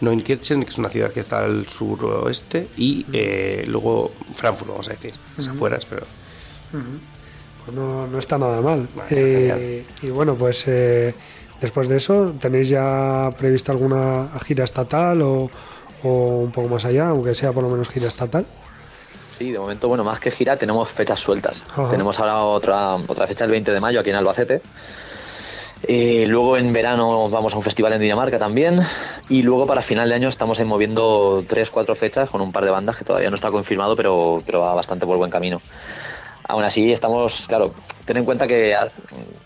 Neunkirchen, que es una ciudad que está al suroeste, y eh, luego Frankfurt, vamos a decir, es afueras, pero Pues no, no está nada mal. No, está Eh, y bueno, pues eh, después de eso, ¿tenéis ya prevista alguna gira estatal o, o un poco más allá, aunque sea por lo menos gira estatal? Sí, de momento, bueno, más que gira, tenemos fechas sueltas. Ajá. Tenemos ahora otra, otra fecha el 20 de mayo aquí en Albacete. Eh, luego en verano vamos a un festival en Dinamarca también. Y luego para final de año estamos ahí moviendo tres, cuatro fechas con un par de bandas que todavía no está confirmado, pero, pero va bastante por buen camino. Aún así, estamos, claro, ten en cuenta que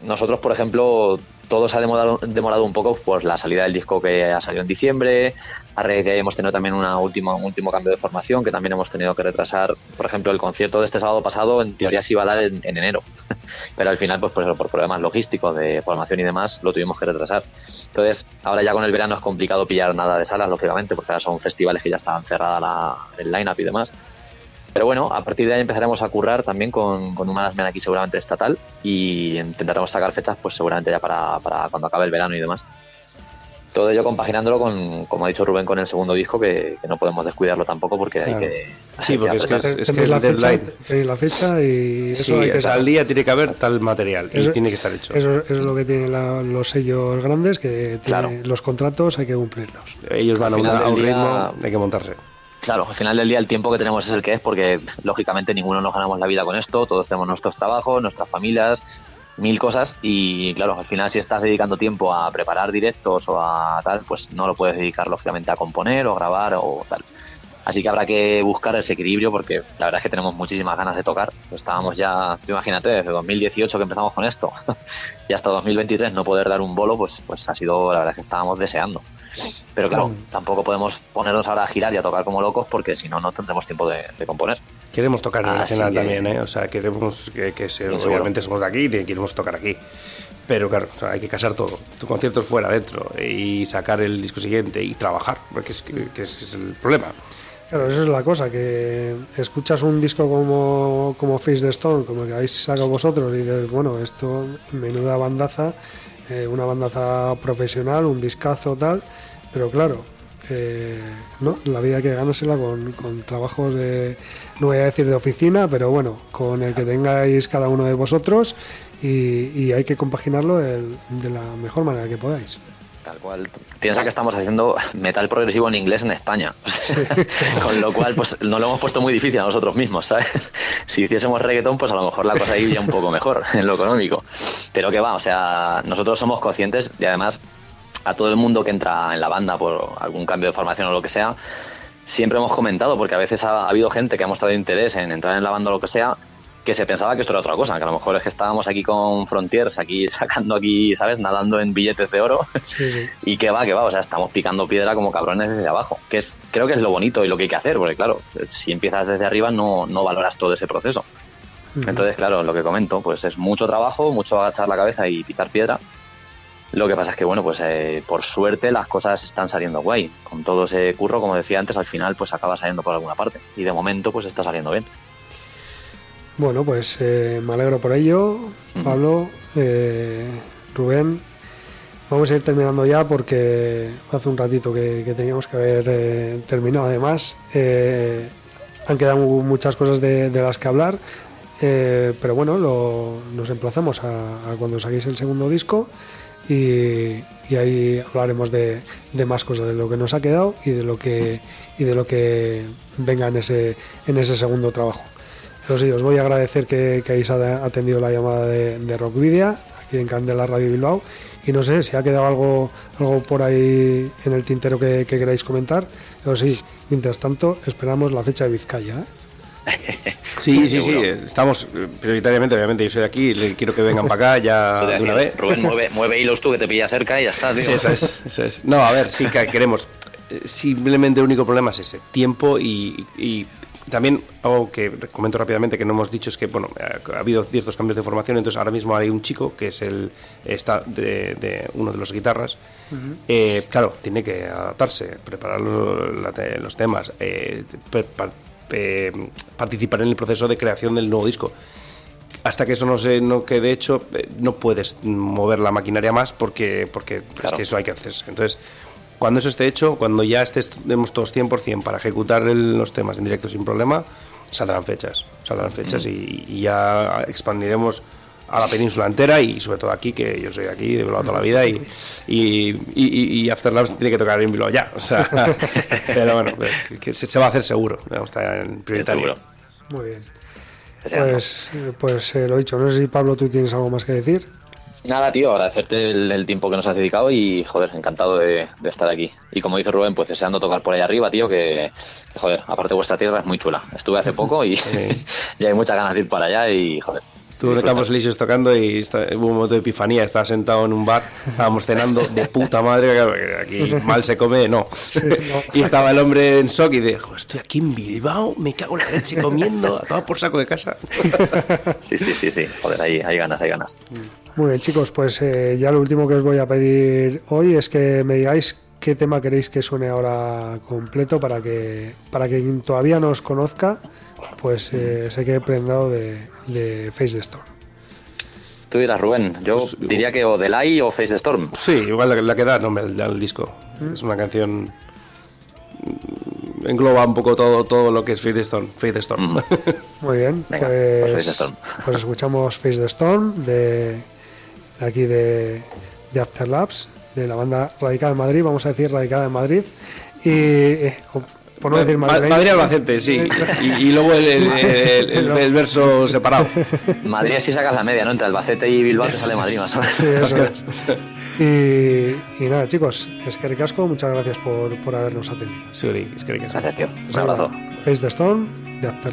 nosotros, por ejemplo, todo se ha demorado, demorado un poco por la salida del disco que ha salido en diciembre. A raíz de ahí hemos tenido también una última, un último cambio de formación que también hemos tenido que retrasar. Por ejemplo, el concierto de este sábado pasado en teoría se iba a dar en, en enero, pero al final, pues por, por problemas logísticos de formación y demás, lo tuvimos que retrasar. Entonces, ahora ya con el verano es complicado pillar nada de salas, lógicamente, porque ahora son festivales que ya están cerrada la, el line-up y demás. Pero bueno, a partir de ahí empezaremos a currar también con, con un management aquí seguramente estatal y intentaremos sacar fechas pues seguramente ya para, para cuando acabe el verano y demás. Todo ello compaginándolo con, como ha dicho Rubén, con el segundo disco, que, que no podemos descuidarlo tampoco porque hay que... Sí, hay porque es que apretar. es- tenéis, el la fecha, deadline. tenéis la fecha y eso sí, hay que al día tiene que haber tal material y Eso- tiene que estar hecho. Eso, eso es lo que tienen la- los sellos grandes, que tiene- Claro. los contratos hay que cumplirlos. Ellos van a, una- un día- ritmo, hay que montarse. Claro, al final del día el tiempo que tenemos es el que es porque lógicamente ninguno nos ganamos la vida con esto, todos tenemos nuestros trabajos, nuestras familias, mil cosas y claro, al final si estás dedicando tiempo a preparar directos o a tal, pues no lo puedes dedicar lógicamente a componer o grabar o tal. Así que habrá que buscar ese equilibrio porque la verdad es que tenemos muchísimas ganas de tocar. Estábamos ya, imagínate, desde 2018 que empezamos con esto y hasta 2023 no poder dar un bolo, pues, pues ha sido, la verdad es que estábamos deseando. Pero claro, tampoco podemos ponernos ahora a girar y a tocar como locos porque si no, no tendremos tiempo de, de componer. Queremos tocar en nacional que- también, ¿eh? O sea, queremos que, que se- obviamente somos de aquí y queremos tocar aquí. Pero claro, o sea, hay que casar todo. Tu concierto es fuera, dentro, y sacar el disco siguiente y trabajar, porque es, que, es, que es el problema. Claro, eso es la cosa, que escuchas un disco como, como Face the Stone, como el que habéis sacado vosotros, y dices, bueno, esto, menuda bandaza, eh, una bandaza profesional, un discazo tal, pero claro, eh, no, la vida hay que ganársela con, con trabajos de, no voy a decir de oficina, pero bueno, con el que tengáis cada uno de vosotros y, y hay que compaginarlo el- de la mejor manera que podáis. Tal cual. Piensa que estamos haciendo metal progresivo en inglés en España. Con lo cual, pues no lo hemos puesto muy difícil a nosotros mismos, ¿sabes? Si hiciésemos reggaetón, pues a lo mejor la cosa iría un poco mejor en lo económico. Pero que va, o sea, nosotros somos conscientes y además a todo el mundo que entra en la banda por algún cambio de formación o lo que sea, siempre hemos comentado, porque a veces ha, ha habido gente que ha mostrado interés en entrar en la banda o lo que sea, que se pensaba que esto era otra cosa, que a lo mejor es que estábamos aquí con Frontiers, aquí sacando aquí, ¿sabes? Nadando en billetes de oro. Sí, sí. Y que va, que va, o sea, estamos picando piedra como cabrones desde abajo, que es creo que es lo bonito y lo que hay que hacer, porque claro, si empiezas desde arriba no, no valoras todo ese proceso. Entonces, claro, lo que comento, pues es mucho trabajo, mucho agachar la cabeza y picar piedra. Lo que pasa es que, bueno, pues eh, por suerte las cosas están saliendo guay. Con todo ese curro, como decía antes, al final pues acaba saliendo por alguna parte. Y de momento pues está saliendo bien. Bueno, pues eh, me alegro por ello, Pablo, eh, Rubén. Vamos a ir terminando ya porque hace un ratito que, que teníamos que haber eh, terminado. Además, han quedado muchas cosas de, de las que hablar, pero bueno, lo- nos emplazamos a, a cuando saquéis el segundo disco y, y ahí hablaremos de, de más cosas, de lo que nos ha quedado y de lo que y de lo que venga en ese en ese segundo trabajo. Eso sí, os voy a agradecer que, que hayáis atendido la llamada de, de Rockvidia aquí en Candela Radio Bilbao. Y no sé si ha quedado algo, algo por ahí en el tintero que, que queráis comentar. Pero sí, mientras tanto, esperamos la fecha de Vizcaya. ¿eh? Sí, sí, sí, Seguro. estamos eh, prioritariamente, obviamente, yo soy de aquí, le quiero que vengan para acá ya de una vez. Rubén, mueve, mueve hilos tú que te pilla cerca y ya está, tío. Sí, eso es, eso es. No, a ver, sí que queremos. Eh, Simplemente el único problema es ese, tiempo y, y también algo que comento rápidamente que no hemos dicho es que, bueno, ha habido ciertos cambios de formación, entonces ahora mismo hay un chico que es el, está de, de uno de los guitarras, eh, claro, tiene que adaptarse, preparar los temas, eh, pre- pa- eh, participar en el proceso de creación del nuevo disco. Hasta que eso no se no quede hecho eh, no puedes mover la maquinaria más porque porque es que eso hay que hacerse. Entonces cuando eso esté hecho cuando ya estemos todos 100% para ejecutar el- los temas en directo sin problema saldrán fechas saldrán fechas y, y ya expandiremos a la península entera y sobre todo aquí que yo soy de aquí de Bilbao toda la vida y y, y, After Labs tiene que tocar en Bilbao ya o sea pero bueno que se, se va a hacer seguro estar en prioritario Seguro. Muy bien. Pues, pues eh, lo dicho, no sé si Pablo tú tienes algo más que decir. Nada, tío, agradecerte el, el tiempo que nos has dedicado y, joder, encantado de, de estar aquí. Y como dice Rubén, pues deseando tocar por ahí arriba, tío, que, que, joder, aparte vuestra tierra es muy chula. Estuve hace poco y, y hay muchas ganas de ir para allá y, joder. Estuve en Campos Elíseos tocando y está- hubo un momento de epifanía. Estaba sentado en un bar, estábamos cenando de puta madre. Aquí mal se come, no. Y estaba el hombre en shock y dijo: Estoy aquí en Bilbao, me cago en la leche comiendo, a todo por saco de casa. Sí, sí, sí, sí, joder, hay, hay ganas, hay ganas. Muy bien, chicos, pues eh, ya lo último que os voy a pedir hoy es que me digáis qué tema queréis que suene ahora completo para que para que quien todavía no os conozca, pues eh, se quede prendado de, de Face the Storm. Tú dirás, Rubén, yo diría que o Delay o Face the Storm. Sí, igual la, la que da nombre al, al disco. Es una canción. mm, Engloba un poco todo, todo lo que es Faith the Storm. Faith the Storm. Muy bien, Venga, pues Face the pues, Storm. pues escuchamos Face the Storm de, de aquí de, de After Labs, de la banda radicada en Madrid, vamos a decir radicada en Madrid. Y eh, por no decir Ma- madrileño- Madrid Albacete, sí. Y, y luego el, el- el- el- el verso separado. Madrid si sacas la media, ¿no? Entre Albacete y Bilbao te sale Madrid más o menos. Sí, eso es. Y, y nada, chicos, es que ricasco, muchas gracias por, por habernos atendido. Sí, es que ser. Gracias, tío. Un abrazo. Face the Storm de After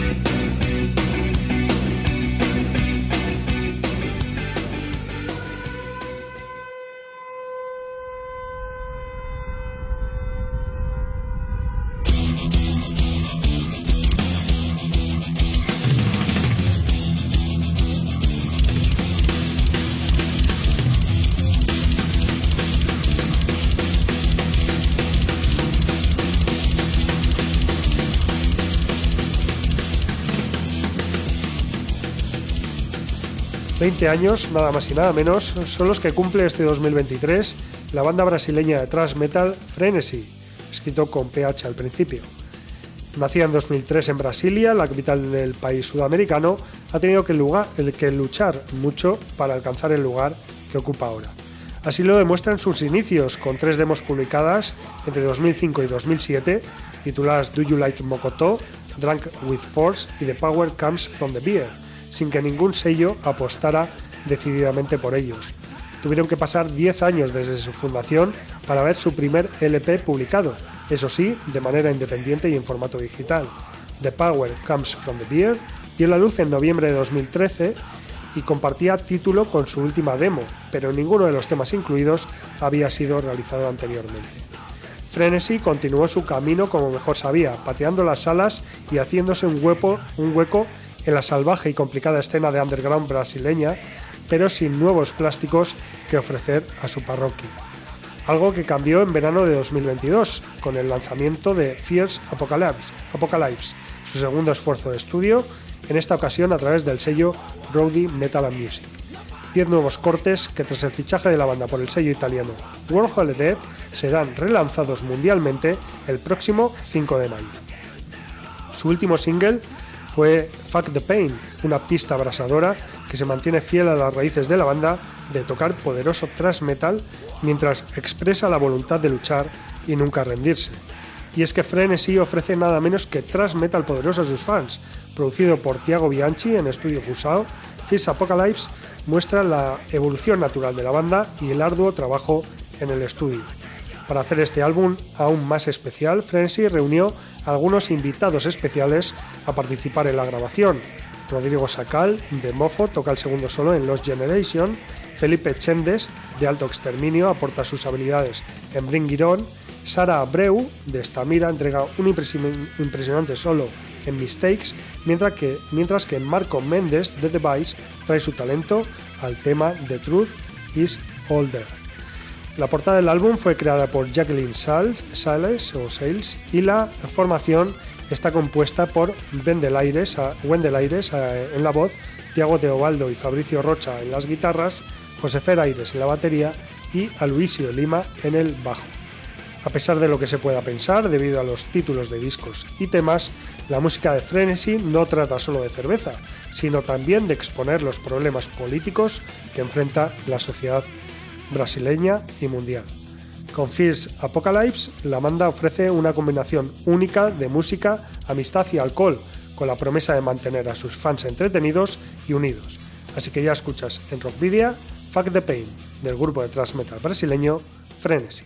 20 años, nada más y nada menos, son los que cumple este 2023 la banda brasileña de thrash metal Frenesy, escrito con PH al principio. Nacida en 2003 en Brasilia, la capital del país sudamericano, ha tenido que, que luchar mucho para alcanzar el lugar que ocupa ahora. Así lo demuestran sus inicios, con tres demos publicadas entre 2005 y 2007, tituladas Do You Like Mokoto, Drunk with Force y The Power Comes from the Beer, sin que ningún sello apostara decididamente por ellos. Tuvieron que pasar 10 años desde su fundación para ver su primer LP publicado, eso sí, de manera independiente y en formato digital. The Power Comes from the Beer vio la luz en noviembre de 2013 y compartía título con su última demo, pero ninguno de los temas incluidos había sido realizado anteriormente. Frenesy continuó su camino como mejor sabía, pateando las salas y haciéndose un un hueco en la salvaje y complicada escena de underground brasileña, pero sin nuevos plásticos que ofrecer a su parroquia. Algo que cambió en verano de 2022, con el lanzamiento de Fierce Apocalypse, Apocalypse su segundo esfuerzo de estudio, en esta ocasión a través del sello Rowdy Metal and Music. Diez nuevos cortes que tras el fichaje de la banda por el sello italiano World Holiday serán relanzados mundialmente el próximo 5 de mayo. Su último single fue Fuck the Pain, una pista abrasadora que se mantiene fiel a las raíces de la banda de tocar poderoso thrash metal mientras expresa la voluntad de luchar y nunca rendirse. Y es que Frenesy ofrece nada menos que thrash metal poderoso a sus fans. Producido por Tiago Bianchi en Estudio Fusao, Fierce Apocalypse muestra la evolución natural de la banda y el arduo trabajo en el estudio. Para hacer este álbum aún más especial, Frenzy reunió a algunos invitados especiales a participar en la grabación. Rodrigo Sacal, de Mofo, toca el segundo solo en Lost Generation. Felipe Chendes, de Alto Exterminio, aporta sus habilidades en Bring It On. Sara Abreu, de Stamira, entrega un impresionante solo en Mistakes, mientras que, mientras que Marco Méndez, de The Vice, trae su talento al tema The Truth is Older. La portada del álbum fue creada por Jacqueline Sales, o Sales y la formación está compuesta por Wendel Aires, Aires en la voz, Tiago Teobaldo y Fabricio Rocha en las guitarras, José Fer Aires en la batería y Aloisio Lima en el bajo. A pesar de lo que se pueda pensar, debido a los títulos de discos y temas, la música de Frenesy no trata solo de cerveza, sino también de exponer los problemas políticos que enfrenta la sociedad brasileña y mundial. Con Fierce Apocalypse, la banda ofrece una combinación única de música, amistad y alcohol, con la promesa de mantener a sus fans entretenidos y unidos. Así que ya escuchas en Rockvidia Fuck the Pain, del grupo de thrash metal brasileño Frenesy.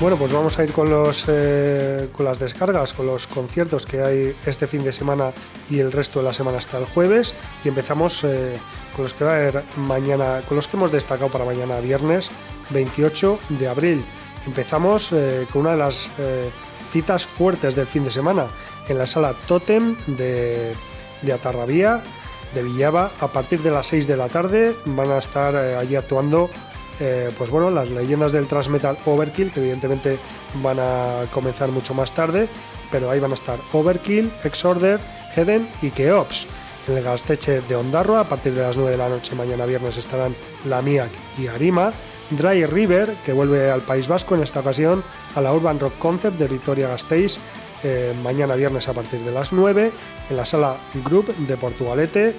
Bueno, pues vamos a ir con, los, eh, con las descargas, con los conciertos que hay este fin de semana y el resto de la semana hasta el jueves. Y empezamos eh, con los que va a haber mañana, con los que hemos destacado para mañana viernes 28 de abril. Empezamos eh, con una de las citas fuertes del fin de semana en la sala Totem de, de Atarrabía, de Villaba. A partir de las 6 de la tarde van a estar allí actuando eh, pues bueno, las leyendas del Transmetal Overkill, que evidentemente van a comenzar mucho más tarde, pero ahí van a estar Overkill, Exorder, Heden y Keops. En el Gasteche de Ondarroa, a partir de las 9 de la noche mañana viernes estarán Lamiak y Arima. Dry River, que vuelve al País Vasco en esta ocasión a la Urban Rock Concept de Victoria Gasteiz, eh, mañana viernes a partir de las 9, en la sala Group de Portugalete,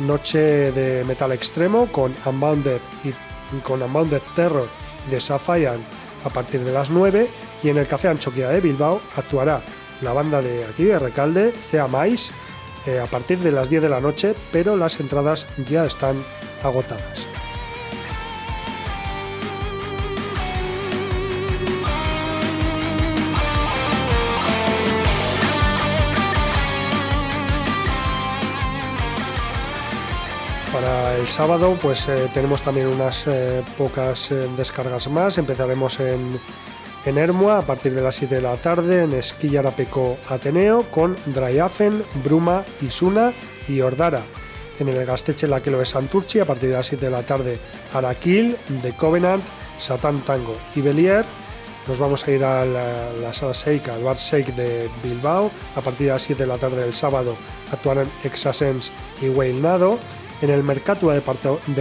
noche de metal extremo con Unbounded y con Unbounded Terror de Sapphire a partir de las 9 y en el Café Anchoquia de Bilbao actuará la banda de aquí de Recalde, Sea Mais, eh, a partir de las 10 de la noche, pero las entradas ya están agotadas. Para el sábado pues eh, tenemos también unas eh, pocas eh, descargas más. Empezaremos en, en Ermua a partir de las 7 de la tarde en Esquillarapeco Ateneo con Dryafen, Bruma, Isuna y Ordara. En el Gasteche la que lo es Santurchi a partir de las 7 de la tarde Araquil, The Covenant, Satan Tango y Belier. Nos vamos a ir a la, la sala Shake, al bar Shake de Bilbao. A partir de las 7 de la tarde del sábado actuarán Exasens y Whale Nado. En el Mercatua de,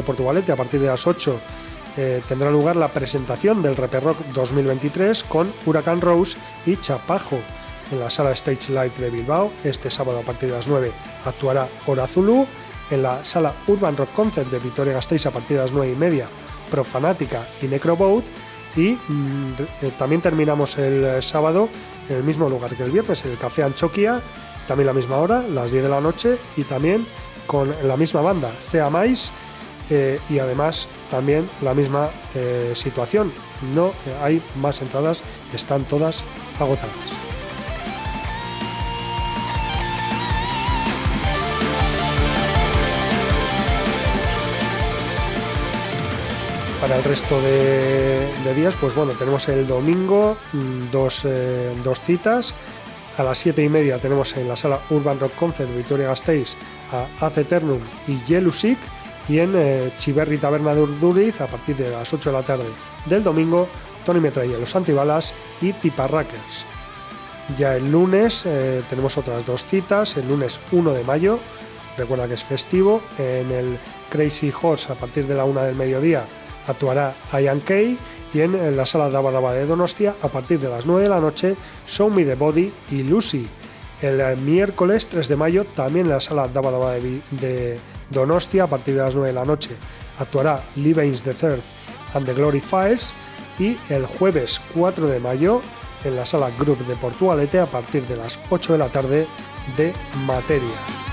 Portugalete, a partir de las 8, eh, tendrá lugar la presentación del Reper Rock 2023 con Huracán Rose y Chapajo. En la sala Stage Live de Bilbao, este sábado a partir de las 9 actuará Hora Zulu. En la sala Urban Rock Concert de Vitoria Gasteiz a partir de las 9 y media, Profanática y Necroboat. Y mm, eh, también terminamos el eh, sábado en el mismo lugar que el viernes, en el Café Anchoquia, también la misma hora, las 10 de la noche, y también con la misma banda, Cea Mais, eh, y además también la misma eh, situación. No eh, hay más entradas, están todas agotadas. Para el resto de, de días, pues bueno, tenemos el domingo mm, dos, eh, dos citas. A las 7 y media tenemos en la sala Urban Rock Concert de Vitoria Gasteiz a Eternum y Jelusic. Y en eh, Chiverri Taberna de Urduriz, a partir de las 8 de la tarde del domingo, Tony Metralla, Los Antibalas y Tiparrackers. Ya el lunes eh, tenemos otras dos citas. El lunes 1 de mayo, recuerda que es festivo, en el Crazy Horse a partir de la 1 del mediodía actuará Ian Kay y en, la sala Daba Daba de Donostia a partir de las 9 de la noche Show Me the Body y Lucy. El eh, miércoles 3 de mayo también en la sala Daba Daba de, Donostia a partir de las 9 de la noche actuará Levine's the Third and the Glory y el jueves 4 de mayo en la sala Group de Portugalete a partir de las 8 de la tarde de Materia.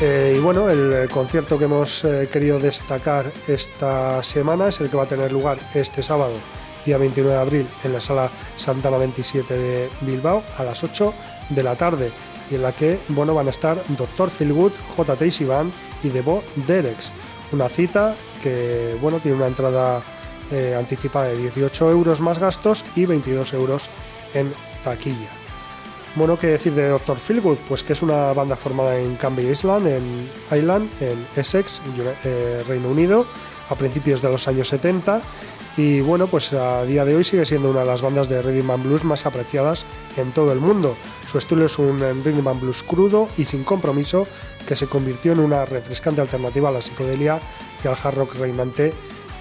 Eh, y bueno, el concierto que hemos eh, querido destacar esta semana es el que va a tener lugar este sábado, día 29 de abril, en la sala Santana 27 de Bilbao a las 8 de la tarde, y en la que bueno, van a estar Dr. Philwood, J.T. Sivan y Debo Derex. Una cita que bueno, tiene una entrada eh, anticipada de 18 euros más gastos y 22 euros en taquilla. Bueno, ¿qué decir de Dr. Philwood? Pues que es una banda formada en Canby Island, en Island, en Essex, eh, Reino Unido, a principios de los años 70. Y bueno, pues a día de hoy sigue siendo una de las bandas de rhythm and blues más apreciadas en todo el mundo. Su estilo es un eh, rhythm and blues crudo y sin compromiso que se convirtió en una refrescante alternativa a la psicodelia y al hard rock reinante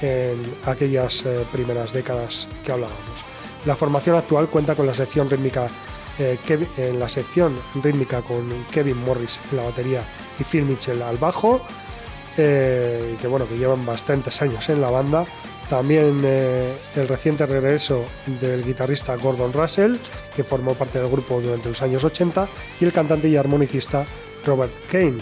en aquellas eh, primeras décadas que hablábamos. La formación actual cuenta con la sección rítmica eh, Kev- en la sección rítmica con Kevin Morris en la batería y Phil Mitchell al bajo, eh, que bueno, que llevan bastantes años en la banda. También eh, el reciente regreso del guitarrista Gordon Russell, que formó parte del grupo durante los años 80, y el cantante y armonicista Robert Kane.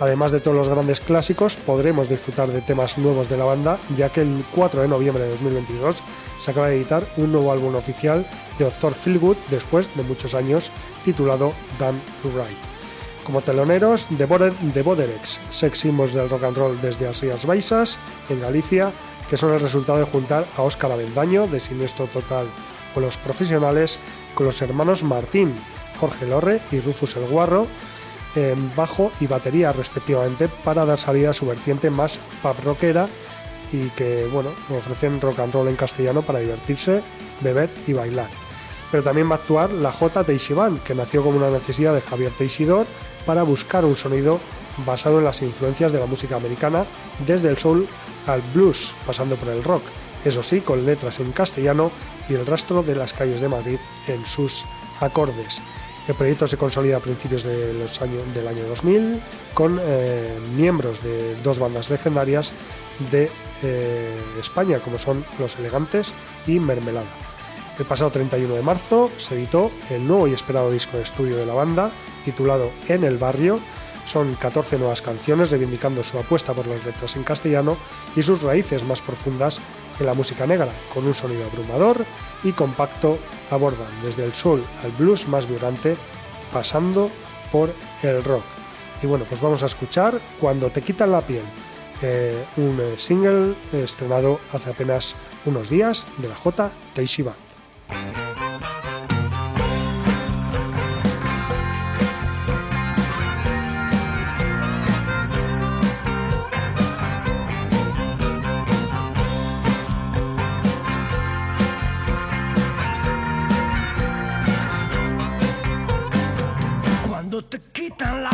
Además de todos los grandes clásicos, podremos disfrutar de temas nuevos de la banda, ya que el 4 de noviembre de 2022 se acaba de editar un nuevo álbum oficial de Dr. Feelgood después de muchos años, titulado Damn Right. Como teloneros, The Boder- The Boderex, sex symbols del rock and roll desde as Rías Baixas, en Galicia, que son el resultado de juntar a Óscar Avendaño, de Siniestro Total, o los profesionales, con los hermanos Martín, Jorge Lorre y Rufus el Guarro, bajo y batería respectivamente para dar salida a su vertiente más pop rockera y que bueno ofrecen rock and roll en castellano para divertirse, beber y bailar. Pero también va a actuar la J Teixi Band, que nació como una necesidad de Javier Teixidor para buscar un sonido basado en las influencias de la música americana, desde el soul al blues, pasando por el rock, eso sí, con letras en castellano y el rastro de las calles de Madrid en sus acordes. El proyecto se consolida a principios del año 2000 con eh, miembros de dos bandas legendarias de eh, España, como son Los Elegantes y Mermelada. El pasado 31 de marzo se editó el nuevo y esperado disco de estudio de la banda, titulado En el Barrio. Son 14 nuevas canciones reivindicando su apuesta por las letras en castellano y sus raíces más profundas en la música negra, con un sonido abrumador y compacto, abordan desde el soul al blues más vibrante, pasando por el rock. Y bueno, pues vamos a escuchar Cuando te quitan la piel, eh, un eh, single estrenado hace apenas unos días de la J. Teixi Band. te quitan la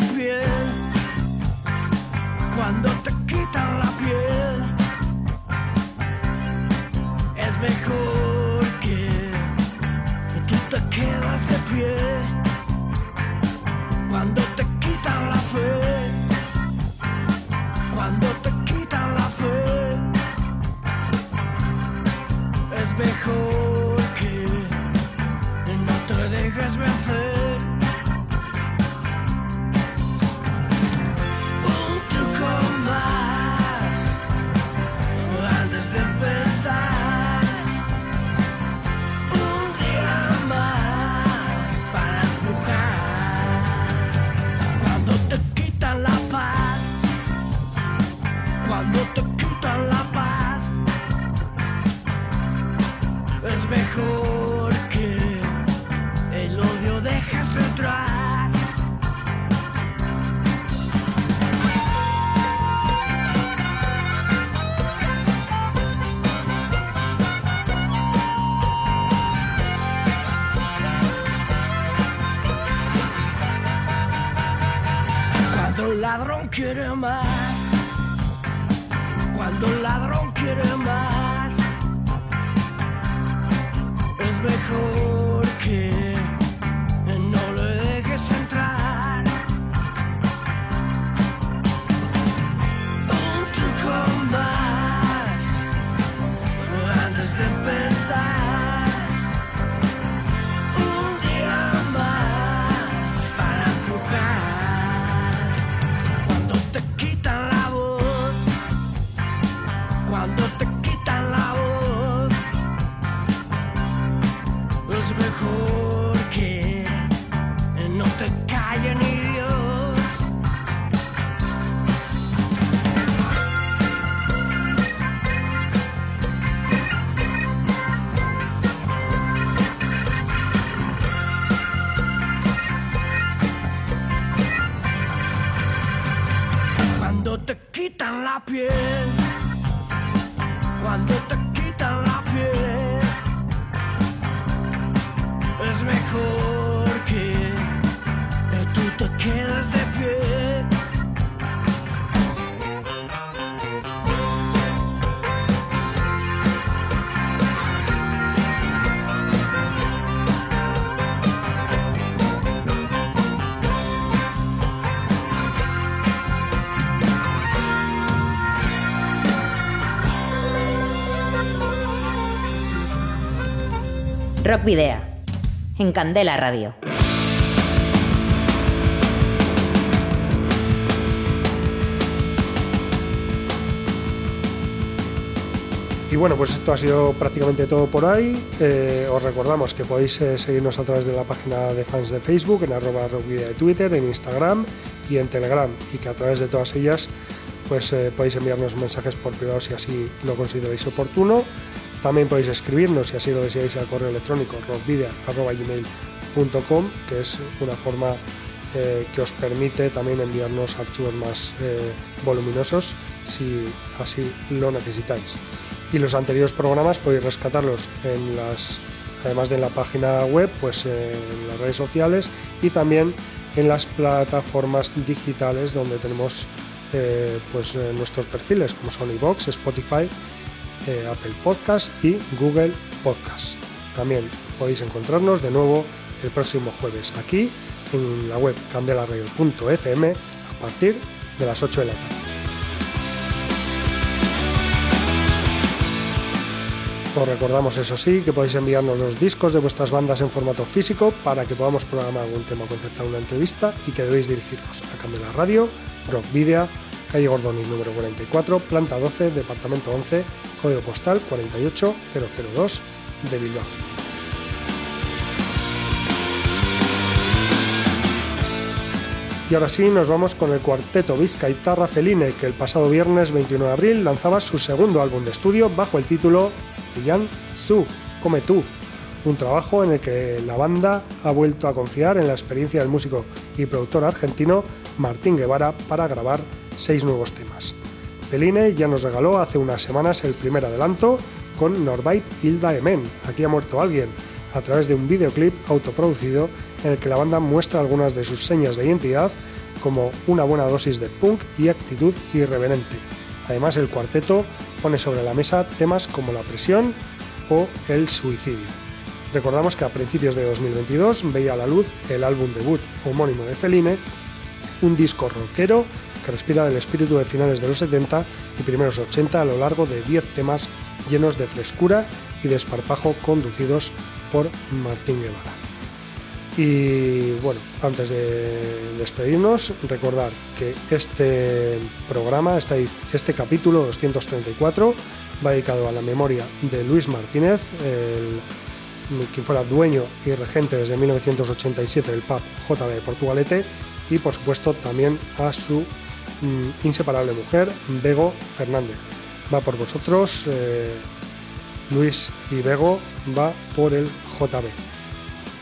Video. En Candela Radio. Y bueno, pues esto ha sido prácticamente todo por ahí. Eh, os recordamos que podéis eh, seguirnos a través de la página de fans de Facebook, en arroba de Twitter, en Instagram y en Telegram. Y que a través de todas ellas pues eh, podéis enviarnos mensajes por privado si así lo consideráis oportuno. También podéis escribirnos si así lo deseáis al correo electrónico rockvidea.gmail.com que es una forma eh, que os permite también enviarnos archivos más eh, voluminosos si así lo necesitáis. Y los anteriores programas podéis rescatarlos en las, además de en la página web, pues en las redes sociales y también en las plataformas digitales donde tenemos eh, pues nuestros perfiles como son iVoox, Spotify, eh, Apple Podcast y Google Podcast. También podéis encontrarnos de nuevo el próximo jueves aquí en la web candelaradio.fm a partir de las 8 de la tarde. Os recordamos, eso sí, que podéis enviarnos los discos de vuestras bandas en formato físico para que podamos programar algún tema concertar una entrevista y que debéis dirigirnos a Candela Radio, Rock Video, calle Gordoni número 44, planta 12, departamento 11, código postal 48002 de Bilbao. Y ahora sí, nos vamos con el cuarteto Vizcaitarra Feline, que el pasado viernes 21 de abril lanzaba su segundo álbum de estudio bajo el título Yan Su, Come Tú, un trabajo en el que la banda ha vuelto a confiar en la experiencia del músico y productor argentino Martín Guevara para grabar seis nuevos temas. Feline ya nos regaló hace unas semanas el primer adelanto con Norbait Hilda Emen, Aquí ha muerto alguien, a través de un videoclip autoproducido en el que la banda muestra algunas de sus señas de identidad como una buena dosis de punk y actitud irreverente. Además, el cuarteto pone sobre la mesa temas como la presión o el suicidio. Recordamos que a principios de 2022 veía a la luz el álbum debut homónimo de Feline, un disco rockero que respira del espíritu de finales de los 70 y primeros 80 a lo largo de 10 temas llenos de frescura y desparpajo conducidos por Martín Guevara. Y bueno, antes de despedirnos, recordar que este programa, este, este capítulo 234, va dedicado a la memoria de Luis Martínez, el, quien fuera dueño y regente desde 1987 del pub JB de Portugalete, y por supuesto también a su mm, inseparable mujer, Bego Fernández. Va por vosotros, eh, Luis y Bego, va por el JB.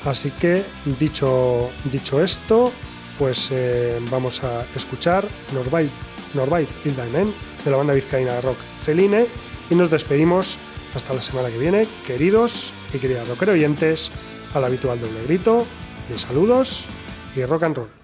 Así que, dicho, dicho esto, pues eh, vamos a escuchar Norbait, Norbait de la banda vizcaína de rock Feline y nos despedimos hasta la semana que viene, queridos y queridas rocker oyentes, al habitual doble grito de saludos y rock and roll.